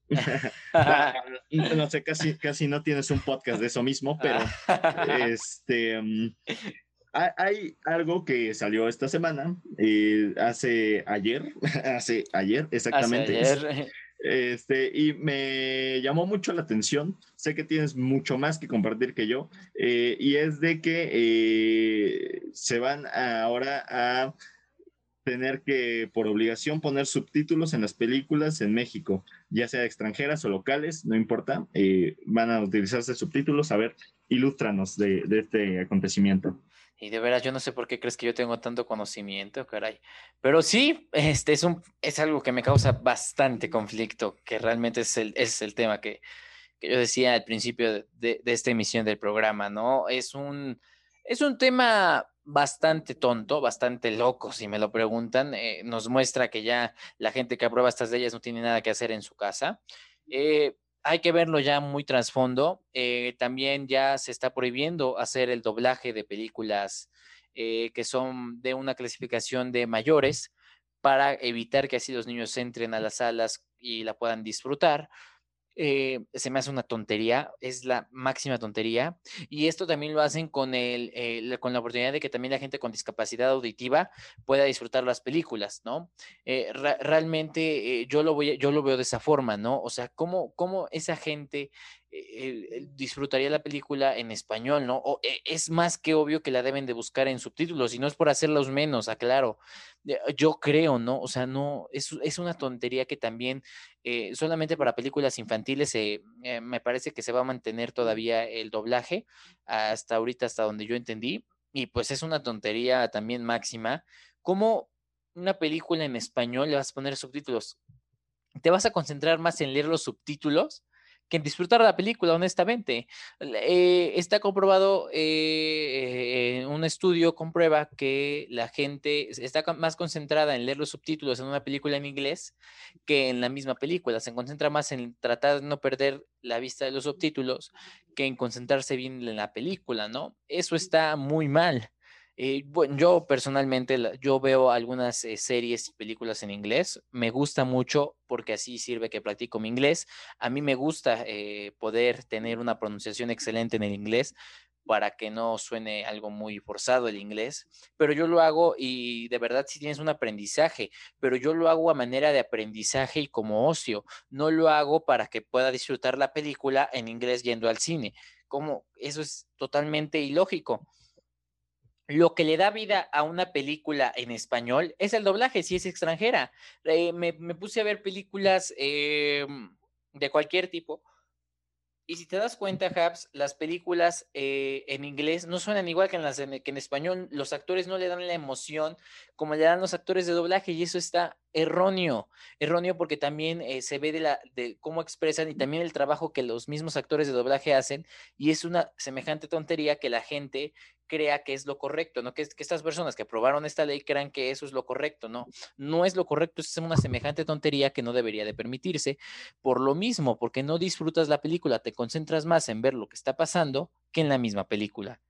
no sé, casi, casi no tienes un podcast de eso mismo, pero este, mm, hay algo que salió esta semana, eh, hace ayer, hace ayer, exactamente. Este, y me llamó mucho la atención. Sé que tienes mucho más que compartir que yo. Eh, y es de que eh, se van ahora a tener que, por obligación, poner subtítulos en las películas en México, ya sea extranjeras o locales, no importa. van a utilizarse subtítulos. A ver, ilústranos de este acontecimiento. Y de veras, yo no sé por qué crees que yo tengo tanto conocimiento, caray. Pero sí, este es, un, es algo que me causa bastante conflicto, que realmente es el, es el tema que, que yo decía al principio de, de, esta emisión del programa, ¿no? Es un, es un tema bastante tonto, bastante loco, si me lo preguntan. Eh, nos muestra que ya la gente que aprueba estas leyes no tiene nada que hacer en su casa. Eh, hay que verlo ya muy trasfondo. Eh, también ya se está prohibiendo hacer el doblaje de películas eh, que son de una clasificación de mayores para evitar que así los niños entren a las salas y la puedan disfrutar. Eh, se me hace una tontería, es la máxima tontería. Y esto también lo hacen con, el, eh, con la oportunidad de que también la gente con discapacidad auditiva pueda disfrutar las películas, ¿no? Eh, realmente yo, lo voy, yo lo veo de esa forma, ¿no? O sea, ¿cómo, cómo esa gente disfrutaría la película en español, ¿no? O es más que obvio que la deben de buscar en subtítulos y no es por hacerlos menos, aclaro. Yo creo, ¿no? O sea, no, es, es una tontería que también eh, solamente para películas infantiles eh, me parece que se va a mantener todavía el doblaje hasta ahorita, hasta donde yo entendí. Y pues es una tontería también máxima. ¿Cómo una película en español le vas a poner subtítulos? ¿Te vas a concentrar más en leer los subtítulos que disfrutar la película, honestamente. Eh, está comprobado, eh, un estudio comprueba que la gente está más concentrada en leer los subtítulos en una película en inglés que en la misma película. Se concentra más en tratar de no perder la vista de los subtítulos que en concentrarse bien en la película, ¿no? Eso está muy mal. Eh, bueno, yo personalmente, yo veo algunas eh, series y películas en inglés. Me gusta mucho porque así sirve que practico mi inglés. A mí me gusta eh, poder tener una pronunciación excelente en el inglés para que no suene algo muy forzado el inglés, pero yo lo hago y de verdad si tienes un aprendizaje, pero yo lo hago a manera de aprendizaje y como ocio, no lo hago para que pueda disfrutar la película en inglés yendo al cine. Como eso es totalmente ilógico lo que le da vida a una película en español es el doblaje, si es extranjera. Eh, me, puse a ver películas em, de cualquier tipo. Y si te das cuenta, Habs, las películas eh, en inglés no suenan igual que en, las que en español. Los actores no le dan la emoción como le dan los actores de doblaje y eso está erróneo. Erróneo porque también eh, se ve de, la, de cómo expresan y también el trabajo que los mismos actores de doblaje hacen y es una semejante tontería que la gente crea que es lo correcto, ¿no? Que, estas personas que aprobaron esta ley crean que eso es lo correcto, ¿no? No es lo correcto, es una semejante tontería que no debería de permitirse. Por lo mismo, porque no disfrutas la película, te concentras más en ver lo que está pasando que en la misma película.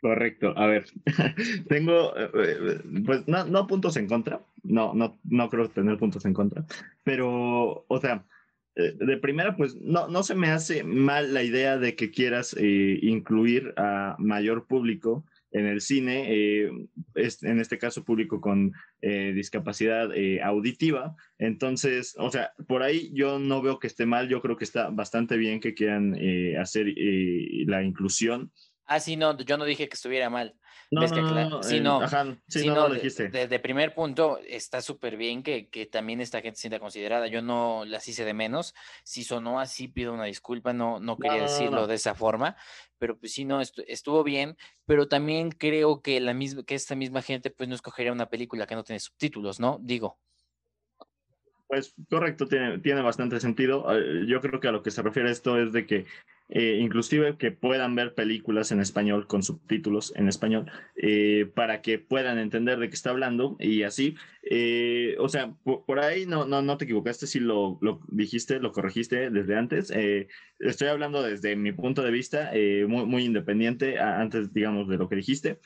Correcto, a ver, tengo, eh, pues no, no puntos en contra, no, no, no creo tener puntos en contra, pero, o sea, eh, de primera, pues no, no se me hace mal la idea de que quieras eh, incluir a mayor público en el cine, en este caso público con discapacidad auditiva. Entonces, o sea, por ahí yo no veo que esté mal, yo creo que está bastante bien que quieran hacer la inclusión. Ah, sí, no, yo no dije que estuviera mal. No, no, sí, no, sí, no, lo dijiste. De, primer punto, está súper bien que, que, también esta gente sienta considerada. Yo no las hice de menos. Si sonó así, pido una disculpa. No, no quería decirlo de esa forma. Pero pues sí, no, estuvo bien. Pero también creo que, la misma, que esta misma gente pues no escogería una película que no tiene subtítulos, ¿no? Digo. Pues correcto, tiene, tiene bastante sentido. Eh, yo creo que a lo que se refiere esto es de que eh, inclusive que puedan ver películas en español con subtítulos en español eh, para que puedan entender de qué está hablando y así. o sea, por, ahí no, no, no te equivocaste si lo, lo dijiste, lo corregiste desde antes. estoy hablando desde mi punto de vista, muy, muy independiente, antes, digamos, de lo que dijiste.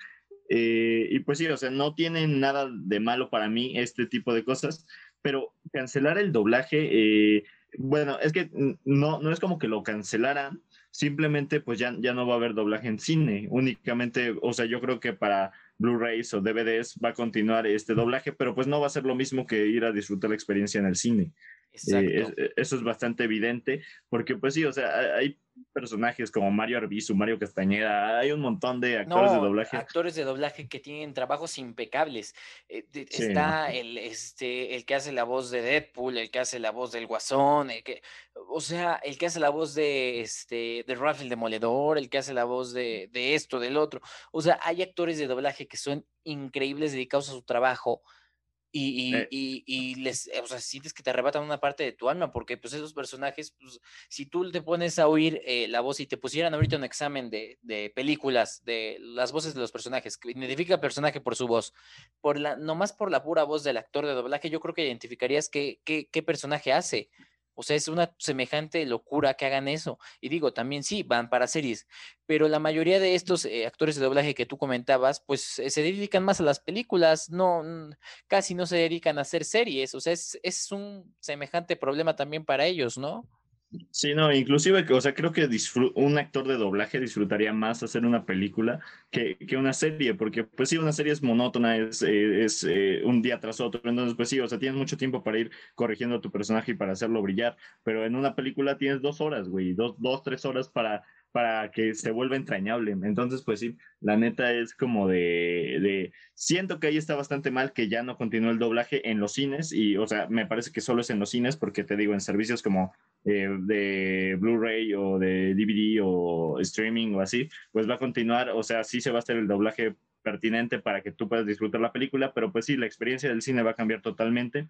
y pues sí, o sea, no tiene nada de malo para mí este tipo de cosas pero cancelar el doblaje, eh, bueno, es que no, no es como que lo cancelaran, simplemente pues ya, ya no va a haber doblaje en cine, únicamente, o sea, yo creo que para Blu-rays o DVDs va a continuar este doblaje, pero pues no va a ser lo mismo que ir a disfrutar la experiencia en el cine. Eh, eh, eso es bastante evidente, porque pues sí, o sea, hay personajes como Mario Arbizu, Mario Castañeda, hay un montón de actores de doblaje. Actores de doblaje que tienen trabajos impecables. Eh, está el, este, el que hace la voz de Deadpool, el que hace la voz del Guasón, el que, o sea, el que hace la voz de, este, de Ralph el Demoledor, el que hace la voz de, de esto, del otro. O sea, hay actores de doblaje que son increíbles dedicados a su trabajo y, Eh. y, y, y les, o sea, sientes que te arrebatan una parte de tu alma, porque pues esos personajes, pues, si tú te pones a oír eh, la voz y te pusieran ahorita un examen de, de películas, de las voces de los personajes, que identifica al personaje por su voz, por la, nomás por la pura voz del actor de doblaje, yo creo que identificarías qué, qué, qué personaje hace. O sea, es una semejante locura que hagan eso. Y digo, también sí, van para series, pero la mayoría de estos eh, actores de doblaje que tú comentabas, pues eh, se dedican más a las películas, no, casi no se dedican a hacer series. O sea, es, es un semejante problema también para ellos, ¿no? Sí, no, inclusive, o sea, creo que un actor de doblaje disfrutaría más hacer una película que, que, una serie, porque pues sí, una serie es monótona, es, eh, es eh, un día tras otro, entonces pues sí, o sea, tienes mucho tiempo para ir corrigiendo a tu personaje y para hacerlo brillar, pero en una película tienes dos horas, güey, dos, dos, tres horas para para que se vuelva entrañable. Entonces, pues sí, la neta es como de, de, siento que ahí está bastante mal que ya no continúe el doblaje en los cines y, o sea, me parece que solo es en los cines porque te digo, en servicios como eh, de Blu-ray o de DVD o streaming o así, pues va a continuar, o sea, sí se va a hacer el doblaje pertinente para que tú puedas disfrutar la película, pero pues sí, la experiencia del cine va a cambiar totalmente.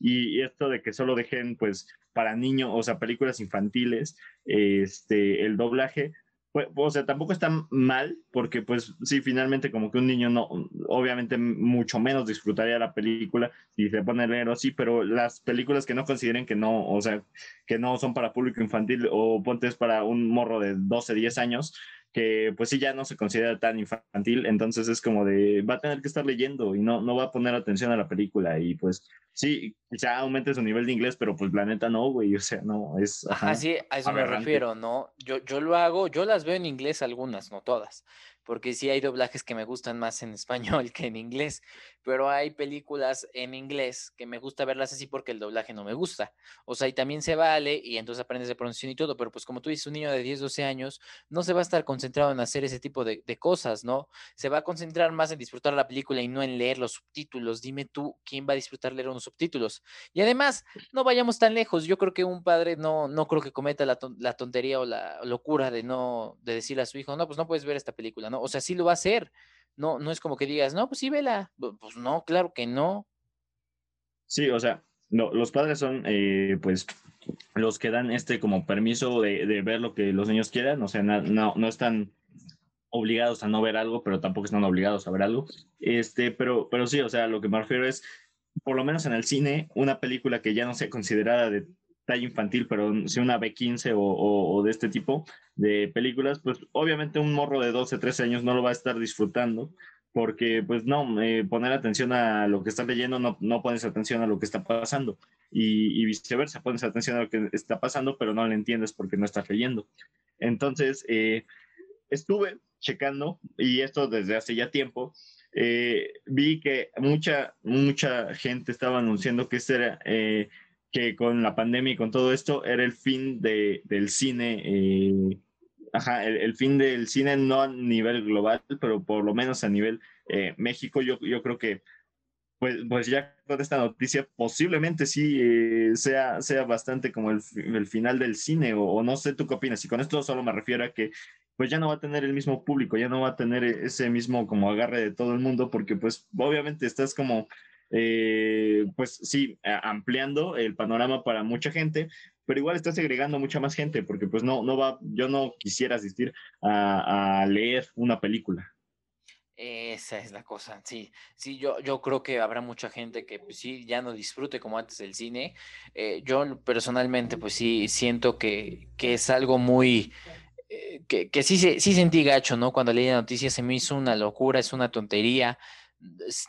Y esto de que solo dejen, pues, para niños, o sea, películas infantiles, este, el doblaje, pues, o sea, tampoco está mal, porque pues sí, finalmente como que un niño no, obviamente mucho menos disfrutaría la película si se pone a leer así, pero las películas que no consideren que no, o sea, que no son para público infantil o pontes para un morro de 12, 10 años, que pues sí ya no se considera tan infantil, entonces es como de, va a tener que estar leyendo y no, no va a poner atención a la película y pues sí, ya aumente su nivel de inglés, pero pues la neta no, güey, o sea, no, es... Ajá, sí, a eso aberrante. me refiero, ¿no? Yo, yo lo hago, yo las veo en inglés algunas, no todas, porque sí hay doblajes que me gustan más en español que en inglés, pero hay películas en inglés que me gusta verlas así porque el doblaje no me gusta. O sea, y también se vale y entonces aprendes de pronunciación y todo, pero pues como tú dices, un niño de 10, 12 años no se va a estar concentrado en hacer ese tipo de, de cosas, ¿no? Se va a concentrar más en disfrutar la película y no en leer los subtítulos. Dime tú, ¿quién va a disfrutar leer unos subtítulos? Y además, no vayamos tan lejos. Yo creo que un padre no, no creo que cometa la, la tontería o la locura de no, de decirle a su hijo, no, pues no puedes ver esta película, ¿no? O sea, sí lo va a hacer. No, no es como que digas, no, pues sí, vela. Pues no, claro que no. Sí, o sea, no, los padres son, eh, pues, los que dan este como permiso de, ver lo que los niños quieran. O sea, no, no, no están obligados a no ver algo, pero tampoco están obligados a ver algo. Este, pero, pero sí, o sea, lo que me refiero es, por lo menos en el cine, una película que ya no sea considerada de talla infantil, pero si una B15 o, o, o, de este tipo de películas, pues obviamente un morro de 12, 13 años no lo va a estar disfrutando, porque pues no, eh, poner atención a lo que estás leyendo, no, no pones atención a lo que está pasando, y, y, viceversa, pones atención a lo que está pasando, pero no lo entiendes porque no estás leyendo. Entonces, eh, estuve checando, y esto desde hace ya tiempo, eh, vi que mucha, mucha gente estaba anunciando que este era eh, que con la pandemia y con todo esto era el fin de, del cine, eh, ajá, el, el, fin del cine no a nivel global, pero por lo menos a nivel eh, México, yo, yo creo que pues, pues ya con esta noticia posiblemente sí eh, sea, sea bastante como el, el final del cine o, o, no sé tú qué opinas. Y con esto solo me refiero a que pues ya no va a tener el mismo público, ya no va a tener ese mismo como agarre de todo el mundo porque pues obviamente estás como eh, pues sí, ampliando el panorama para mucha gente, pero igual está segregando mucha más gente, porque pues no, no va, yo no quisiera asistir a, leer una película. Esa es la cosa, sí, sí, yo, yo creo que habrá mucha gente que pues, sí, ya no disfrute como antes del cine. Eh, yo personalmente, pues sí, siento que, que es algo muy, eh, que, que sí, sí sentí gacho, ¿no? Cuando leí la noticia se me hizo una locura, es una tontería,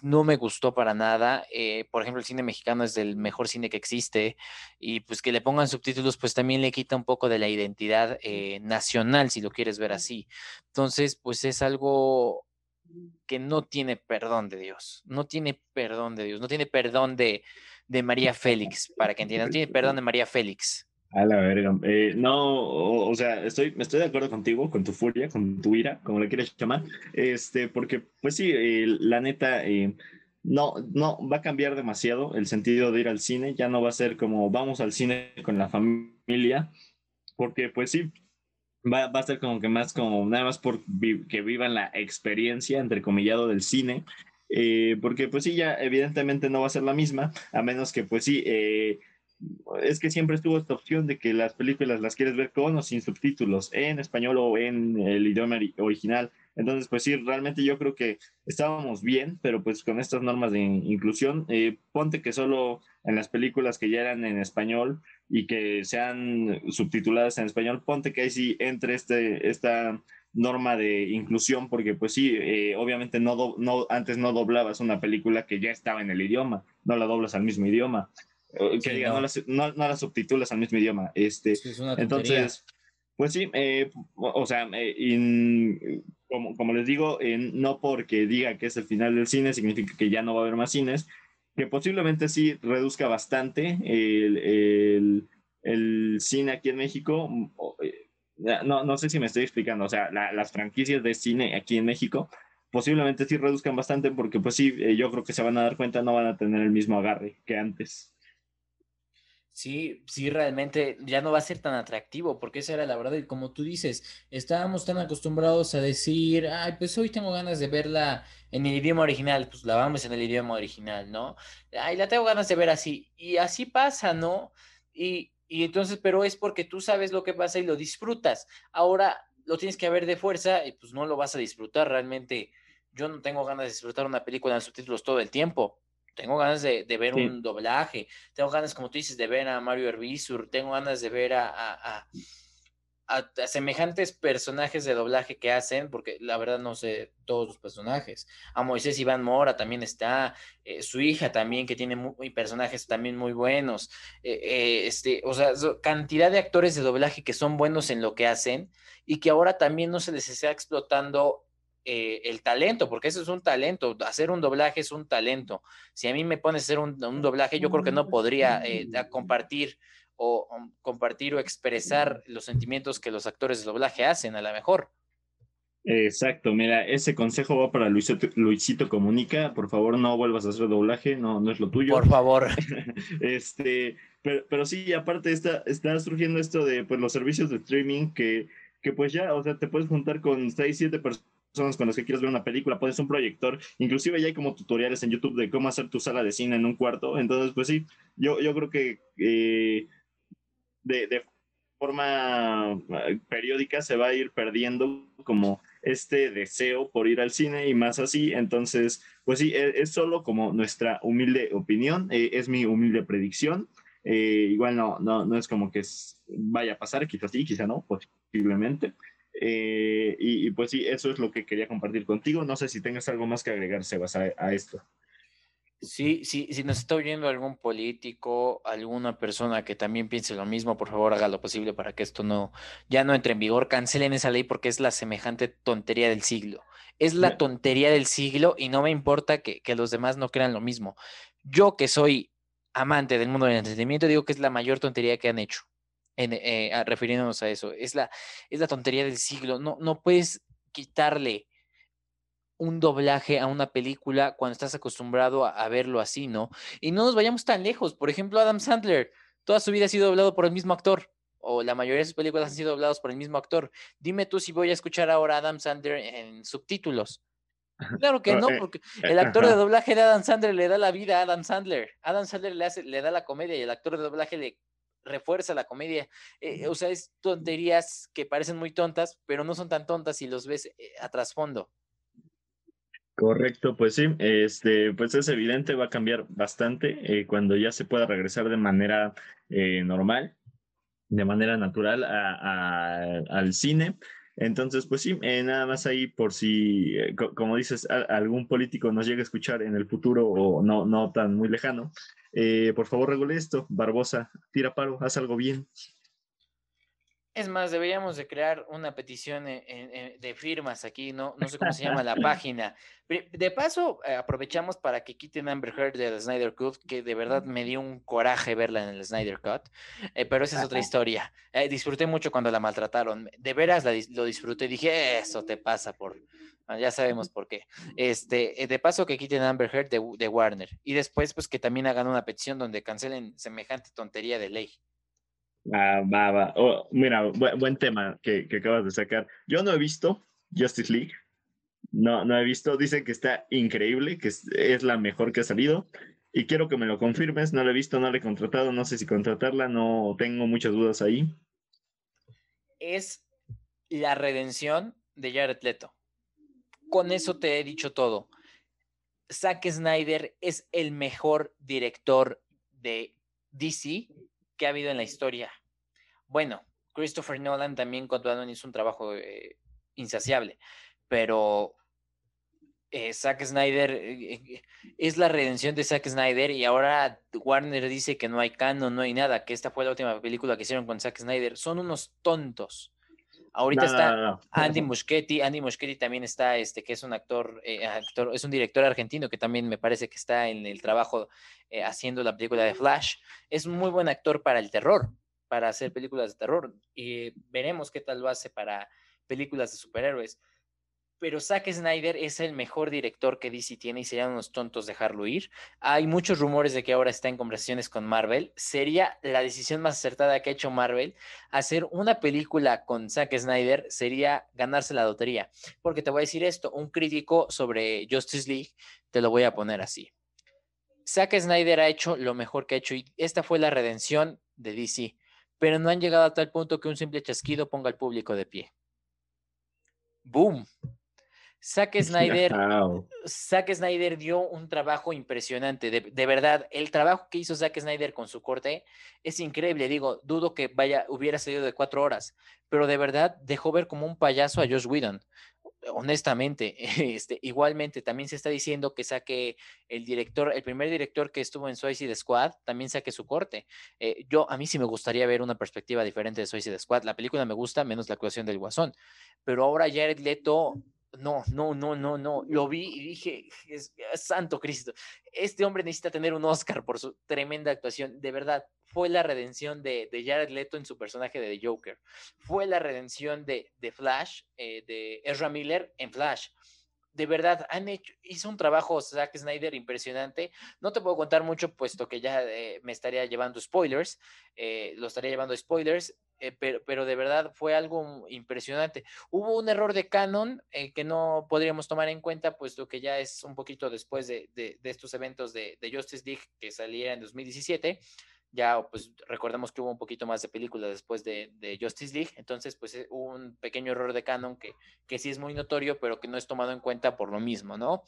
no me gustó para nada. Eh, por ejemplo, el cine mexicano es el mejor cine que existe y pues que le pongan subtítulos pues también le quita un poco de la identidad eh, nacional, si lo quieres ver así. Entonces, pues es algo que no tiene perdón de Dios, no tiene perdón de Dios, no tiene perdón de, de María Félix, para que entiendan, no tiene perdón de María Félix. A la verga. Eh, no, o, sea, estoy, estoy de acuerdo contigo, con tu furia, con tu ira, como le quieras llamar, este, porque, pues sí, eh, la neta, eh, no, no, va a cambiar demasiado el sentido de ir al cine, ya no va a ser como vamos al cine con la familia, porque, pues sí, va, va a ser como que más como nada más por que vivan la experiencia, entre comillado, del cine, porque, pues sí, ya evidentemente no va a ser la misma, a menos que, pues sí, es que siempre estuvo esta opción de que las películas las quieres ver con o sin subtítulos, en español o en el idioma original. Entonces, pues sí, realmente yo creo que estábamos bien, pero pues con estas normas de inclusión, eh, ponte que solo en las películas que ya eran en español y que sean subtituladas en español, ponte que ahí sí entre este, esta norma de inclusión, porque pues sí, eh, obviamente no, no, antes no doblabas una película que ya estaba en el idioma, no la doblas al mismo idioma. Eh, que diga, no. las, no, no, las subtitulas al mismo idioma. Este, entonces, pues sí, eh, o sea, eh, como, como, les digo, no porque diga que es el final del cine significa que ya no va a haber más cines, que posiblemente sí reduzca bastante el, el, el cine aquí en México. No, no sé si me estoy explicando, o sea, las franquicias de cine aquí en México posiblemente sí reduzcan bastante porque pues sí, yo creo que se van a dar cuenta, no van a tener el mismo agarre que antes. Sí, sí, realmente ya no va a ser tan atractivo, porque esa era la verdad. Y como tú dices, estábamos tan acostumbrados a decir, ay, pues hoy tengo ganas de verla en el idioma original, pues la vamos en el idioma original, ¿no? Ay, la tengo ganas de ver así. Y así pasa, ¿no? Y, y entonces, pero es porque tú sabes lo que pasa y lo disfrutas. Ahora lo tienes que ver de fuerza y pues no lo vas a disfrutar realmente. Yo no tengo ganas de disfrutar una película en subtítulos todo el tiempo tengo ganas de, ver un doblaje, tengo ganas, como tú dices, de ver a Mario Herbizur, tengo ganas de ver a, a, semejantes personajes de doblaje que hacen, porque la verdad no sé todos los personajes. A Moisés Iván Mora también está, eh, su hija también, que tiene muy, personajes también muy buenos. Eh, eh, este, o sea, cantidad de actores de doblaje que son buenos en lo que hacen y que ahora también no se les está explotando eh, el talento, porque eso es un talento, hacer un doblaje es un talento. Si a mí me pones a hacer un, doblaje, yo creo que no podría eh, compartir o compartir o expresar los sentimientos que los actores de doblaje hacen, a lo mejor. Exacto, mira, ese consejo va para Luisito, Luisito Comunica, por favor no vuelvas a hacer doblaje, no, no es lo tuyo. Por favor. este, pero, pero sí, aparte está, está surgiendo esto de pues, los servicios de streaming que, que pues ya, o sea, te puedes juntar con 6, 7 personas personas con las que quieres ver una película, pones un proyector, inclusive ya hay como tutoriales en YouTube de cómo hacer tu sala de cine en un cuarto, entonces pues sí, yo, yo creo que eh, de, de, forma eh, periódica se va a ir perdiendo como este deseo por ir al cine y más así, entonces pues sí, es, es solo como nuestra humilde opinión, eh, es mi humilde predicción. igual no, no, no es como que vaya a pasar, quizás sí, quizá no, posiblemente, eh, y, pues sí, eso es lo que quería compartir contigo. No sé si tengas algo más que agregar, Sebas, a, a esto. Sí, sí, si nos está oyendo algún político, alguna persona que también piense lo mismo, por favor haga lo posible para que esto no, ya no entre en vigor, cancelen esa ley porque es la semejante tontería del siglo. Es la tontería del siglo y no me importa que, que los demás no crean lo mismo. Yo que soy amante del mundo del entretenimiento, digo que es la mayor tontería que han hecho en, eh, refiriéndonos a eso. Es la, es la tontería del siglo. No, no puedes quitarle un doblaje a una película cuando estás acostumbrado a, verlo así, ¿no? Y no nos vayamos tan lejos. Por ejemplo, Adam Sandler, toda su vida ha sido doblado por el mismo actor, o la mayoría de sus películas han sido doblados por el mismo actor. Dime tú si voy a escuchar ahora a Adam Sandler en subtítulos. Claro que no, eh, porque el eh, actor de doblaje de Adam Sandler le da la vida a Adam Sandler. Adam Sandler le, hace, le da la comedia y el actor de doblaje le refuerza la comedia. Eh, o sea, es tonterías que parecen muy tontas, pero no son tan tontas si los ves eh, a trasfondo. Correcto, pues sí, este, pues es evidente, va a cambiar bastante eh, cuando ya se pueda regresar de manera normal, de manera natural a, al cine. Entonces, pues sí, eh, nada más ahí por si, eh, como dices, algún político nos llegue a escuchar en el futuro o no, no tan muy lejano, eh, por favor regule esto, Barbosa, tira paro, haz algo bien. Es más, deberíamos de crear una petición de firmas aquí, no, no sé cómo se llama la página. De paso, eh, aprovechamos para que quiten Amber Heard del Snyder Cut, que de verdad me dio un coraje verla en el Snyder Cut, eh, pero esa es otra historia. Eh, disfruté mucho cuando la maltrataron, de veras lo disfruté, dije, eso te pasa por, ah, ya sabemos por qué. Este, de paso que quiten Amber Heard de, de Warner y después pues que también hagan una petición donde cancelen semejante tontería de ley. Ah, va, va. Oh, mira, buen, tema que, acabas de sacar. Yo no he visto Justice League. No, no he visto. Dicen que está increíble, que es, es, la mejor que ha salido. Y quiero que me lo confirmes. No la he visto, no la he contratado. No sé si contratarla. No tengo muchas dudas ahí. Es la redención de Jared Leto. Con eso te he dicho todo. Zack Snyder es el mejor director de DC que ha habido en la historia. Bueno, Christopher Nolan también con Batman hizo un trabajo eh, insaciable, pero eh, Zack Snyder eh, es la redención de Zack Snyder y ahora Warner dice que no hay canon, no hay nada, que esta fue la última película que hicieron con Zack Snyder. Son unos tontos. Ahorita está Andy Muschietti, Andy Muschietti también está, este, que es un actor, actor, es un director argentino que también me parece que está en el trabajo haciendo la película de Flash. Es un muy buen actor para el terror para hacer películas de terror. Y veremos qué tal lo hace para películas de superhéroes. Pero Zack Snyder es el mejor director que DC tiene y serían unos tontos dejarlo ir. Hay muchos rumores de que ahora está en conversaciones con Marvel. Sería la decisión más acertada que ha hecho Marvel. Hacer una película con Zack Snyder sería ganarse la lotería. Porque te voy a decir esto, un crítico sobre Justice League, te lo voy a poner así. Zack Snyder ha hecho lo mejor que ha hecho y esta fue la redención de DC pero no han llegado a tal punto que un simple chasquido ponga al público de pie. ¡Boom! Zack Snyder, Zack Snyder dio un trabajo impresionante, de, de, verdad, el trabajo que hizo Zack Snyder con su corte es increíble, digo, dudo que vaya, hubiera salido de cuatro horas, pero de verdad dejó ver como un payaso a Josh Whedon honestamente, este, igualmente también se está diciendo que saque el director, el primer director que estuvo en Suicide Squad, también saque su corte. Eh, yo, a mí sí me gustaría ver una perspectiva diferente de Suicide Squad. La película me gusta, menos la actuación del Guasón. Pero ahora Jared Leto no, no, no, no, no. Lo vi y dije, es, santo Cristo, este hombre necesita tener un Oscar por su tremenda actuación. De verdad, fue la redención de, Jared Leto en su personaje de The Joker. Fue la redención de, de Flash, eh, de Ezra Miller en Flash. De verdad, han hecho, hizo un trabajo Zack Snyder impresionante. No te puedo contar mucho, puesto que ya eh, me estaría llevando spoilers. Eh, lo estaría llevando spoilers eh, pero, de verdad fue algo impresionante. Hubo un error de canon eh, que no podríamos tomar en cuenta, puesto que ya es un poquito después de, estos eventos de, Justice League que salieron en 2017. Ya, pues recordemos que hubo un poquito más de películas después de, Justice League, entonces, pues eh, hubo un pequeño error de canon que, que sí es muy notorio, pero que no es tomado en cuenta por lo mismo, ¿no?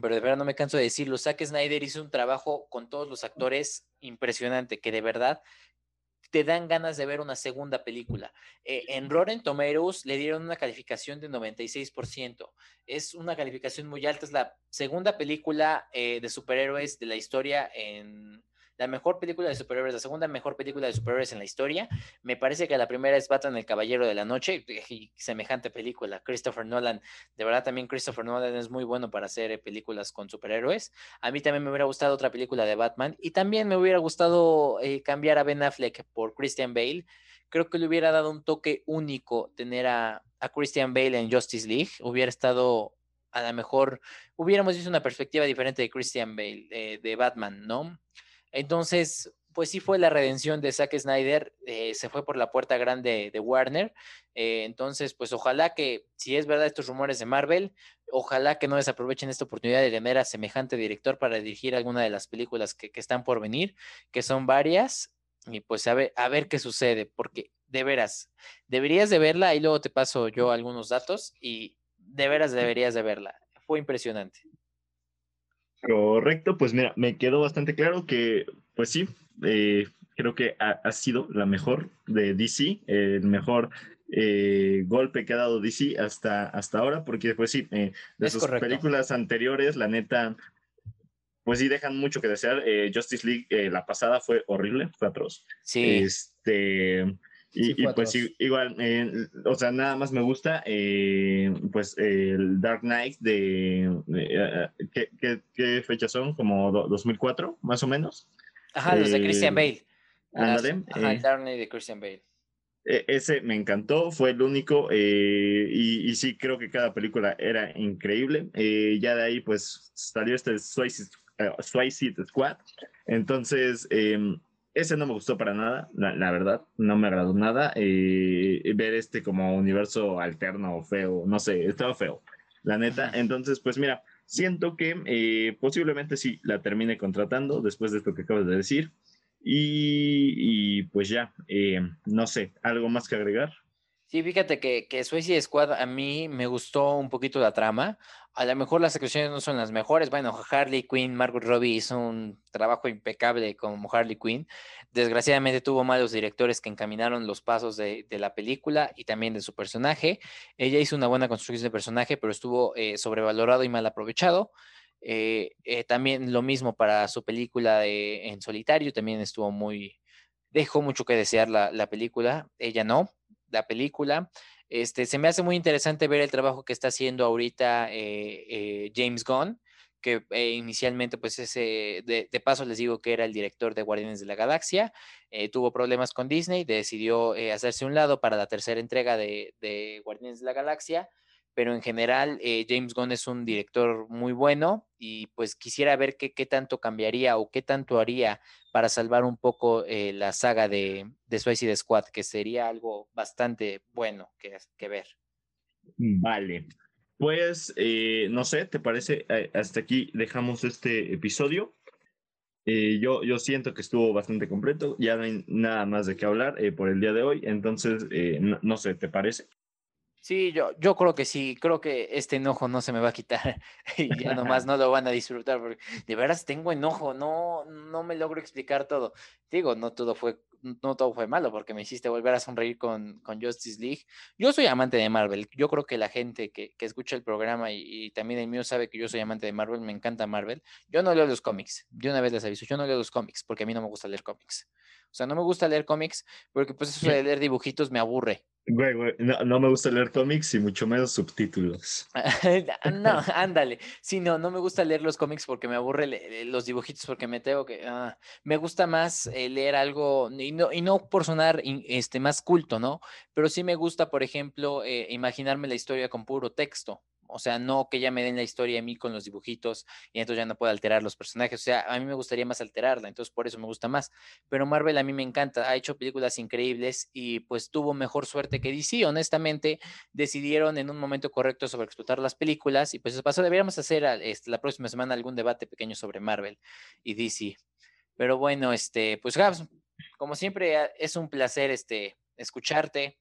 pero de verdad no me canso de decirlo, Zack Snyder hizo un trabajo con todos los actores impresionante, que de verdad te dan ganas de ver una segunda película. Eh, en Rotten Tomatoes le dieron una calificación de 96%. Es una calificación muy alta, es la segunda película eh, de superhéroes de la historia en, la mejor película de superhéroes, la segunda mejor película de superhéroes en la historia. Me parece que la primera es Batman el Caballero de la Noche y semejante película. Christopher Nolan, de verdad también Christopher Nolan es muy bueno para hacer eh, películas con superhéroes. A mí también me hubiera gustado otra película de Batman y también me hubiera gustado eh, cambiar a Ben Affleck por Christian Bale. Creo que le hubiera dado un toque único tener a, Christian Bale en Justice League. Hubiera estado a lo mejor hubiéramos visto una perspectiva diferente de Christian Bale, eh, de Batman, ¿no? Entonces, pues sí fue la redención de Zack Snyder, eh, se fue por la puerta grande de Warner. Eh, entonces, pues ojalá que, si es verdad estos rumores de Marvel, ojalá que no desaprovechen esta oportunidad de tener a semejante director para dirigir alguna de las películas que, están por venir, que son varias, y pues a ver, a ver qué sucede, porque de veras, deberías de verla, ahí luego te paso yo algunos datos, y de veras deberías de verla. Fue impresionante. Correcto, pues mira, me quedó bastante claro que, pues sí, eh, creo que ha, sido la mejor de DC, el mejor eh, golpe que ha dado DC hasta, hasta ahora, porque pues sí, eh, de sus películas anteriores, la neta, pues sí dejan mucho que desear. Justice League, la pasada fue horrible, fue atroz. Sí. Este, y, pues igual, o sea, nada más me gusta, pues el Dark Knight de, ¿qué, fechas son? Como 2004, más o menos. Ajá, los de Christian Bale. Ajá, el Dark Knight de Christian Bale. E, ese me encantó, fue el único eh, y, sí creo que cada película era increíble. Eh, ya de ahí pues salió este Suicide, uh, Squad. Entonces, em, ese no me gustó para nada, la, verdad, no me agradó nada. ver este como universo alterno feo, no sé, estaba feo, la neta. Entonces, pues mira, siento que posiblemente sí la termine contratando después de esto que acabas de decir. Y, pues ya, eh, no sé, ¿algo más que agregar? Sí, fíjate que, que Suicide Squad a mí me gustó un poquito la trama. A lo mejor las actuaciones no son las mejores. Bueno, Harley Quinn, Margot Robbie hizo un trabajo impecable como Harley Quinn. Desgraciadamente tuvo malos directores que encaminaron los pasos de, la película y también de su personaje. Ella hizo una buena construcción de personaje, pero estuvo eh, sobrevalorado y mal aprovechado. Eh, eh, también lo mismo para su película de, en solitario, también estuvo muy, dejó mucho que desear la, película, ella no, la película. Este, se me hace muy interesante ver el trabajo que está haciendo ahorita eh, James Gunn, que inicialmente, pues ese, de, paso les digo que era el director de Guardianes de la Galaxia, tuvo problemas con Disney, decidió hacerse un lado para la tercera entrega de, de Guardianes de la Galaxia, pero en general eh, James Gunn es un director muy bueno y pues quisiera ver qué, qué tanto cambiaría o qué tanto haría para salvar un poco eh, la saga de, de Suicide Squad, que sería algo bastante bueno que, ver. Vale, pues eh, no sé, ¿te parece? hasta aquí dejamos este episodio. yo, yo siento que estuvo bastante completo, ya no hay nada más de qué hablar por el día de hoy, entonces, no sé, ¿te parece? Sí, yo, yo creo que sí, creo que este enojo no se me va a quitar y ya nomás no lo van a disfrutar porque de veras tengo enojo, no, no me logro explicar todo. Digo, no todo fue, no todo fue malo porque me hiciste volver a sonreír con, con Justice League. Yo soy amante de Marvel, yo creo que la gente que, que escucha el programa y, y, también el mío sabe que yo soy amante de Marvel, me encanta Marvel. Yo no leo los cómics, de una vez les aviso, yo no leo los cómics porque a mí no me gusta leer cómics. O sea, no me gusta leer cómics porque pues eso de leer dibujitos me aburre. Güey, güey, no, me gusta leer cómics y mucho menos subtítulos. no, ándale. Sí, no, no me gusta leer los cómics porque me aburre los dibujitos porque me tengo que... Ah, me gusta más eh, leer algo, y no, y no por sonar este, más culto, ¿no? Pero sí me gusta, por ejemplo, eh, imaginarme la historia con puro texto. O sea, no que ya me den la historia a mí con los dibujitos y entonces ya no puedo alterar los personajes. O sea, a mí me gustaría más alterarla, entonces por eso me gusta más. Pero Marvel a mí me encanta, ha hecho películas increíbles y pues tuvo mejor suerte que DC. Honestamente, decidieron en un momento correcto sobre explotar las películas y pues eso pasó. Deberíamos hacer este, la próxima semana algún debate pequeño sobre Marvel y DC. Pero bueno, este, pues Gabs, como siempre, es un placer este, escucharte.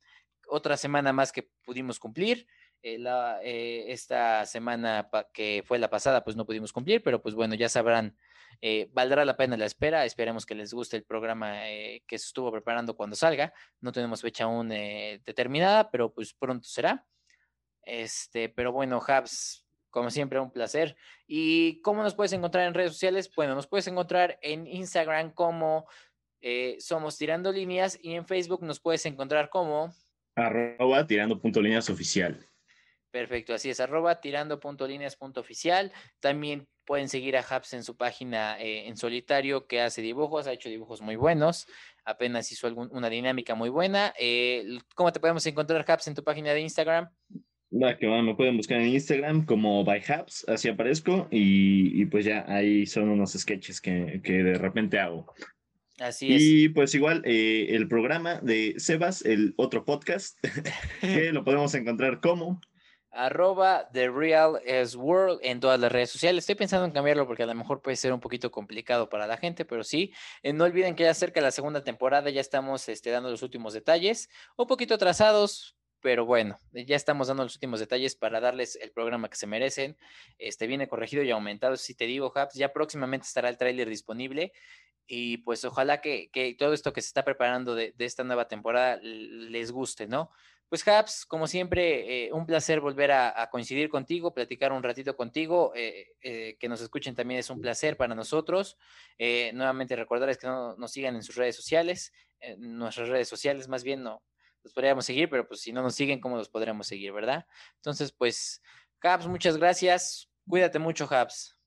Otra semana más que pudimos cumplir. Eh, eh, esta semana que fue la pasada, pues no pudimos cumplir, pero pues bueno, ya sabrán, eh, valdrá la pena la espera. Esperemos que les guste el programa que se estuvo preparando cuando salga. No tenemos fecha aún determinada, pero pues pronto será. Este, pero bueno, Habs, como siempre, un placer. ¿Y cómo nos puedes encontrar en redes sociales? Bueno, nos puedes encontrar en Instagram como Somos Tirando Líneas y en Facebook nos puedes encontrar como arroba tirando punto líneas oficial. Perfecto, así es, arroba tirando punto líneas punto oficial. También pueden seguir a Habs en su página eh, en solitario que hace dibujos, ha hecho dibujos muy buenos, apenas hizo algún, una dinámica muy buena. Eh, ¿Cómo te podemos encontrar, Habs, en tu página de Instagram? Va, que me pueden buscar en Instagram como by así aparezco, y, pues ya ahí son unos sketches que, que de repente hago. Así es. Y pues igual eh, el programa de Sebas, el otro podcast, que lo podemos encontrar como arroba The Real is World en todas las redes sociales. Estoy pensando en cambiarlo porque a lo mejor puede ser un poquito complicado para la gente, pero sí. Eh, no olviden que ya cerca de la segunda temporada ya estamos este, dando los últimos detalles, un poquito atrasados, pero bueno, ya estamos dando los últimos detalles para darles el programa que se merecen. Este viene corregido y aumentado, si te digo, Habs, ya próximamente estará el tráiler disponible y pues ojalá que, todo esto que se está preparando de, de esta nueva temporada les guste, ¿no? pues Habs, como siempre, eh, un placer volver a, coincidir contigo, platicar un ratito contigo, eh, eh, que nos escuchen también es un placer para nosotros. nuevamente recordarles que no, nos sigan en sus redes sociales, en nuestras redes sociales más bien no los podríamos seguir, pero pues si no nos siguen, ¿cómo los podremos seguir, verdad? Entonces, pues, Habs, muchas gracias. Cuídate mucho, Habs.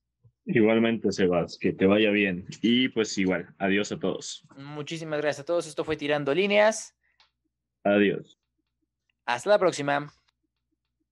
Igualmente, Sebas, que te vaya bien. Y pues igual, adiós a todos. Muchísimas gracias a todos. Esto fue Tirando Líneas. Adiós. Hasta la próxima.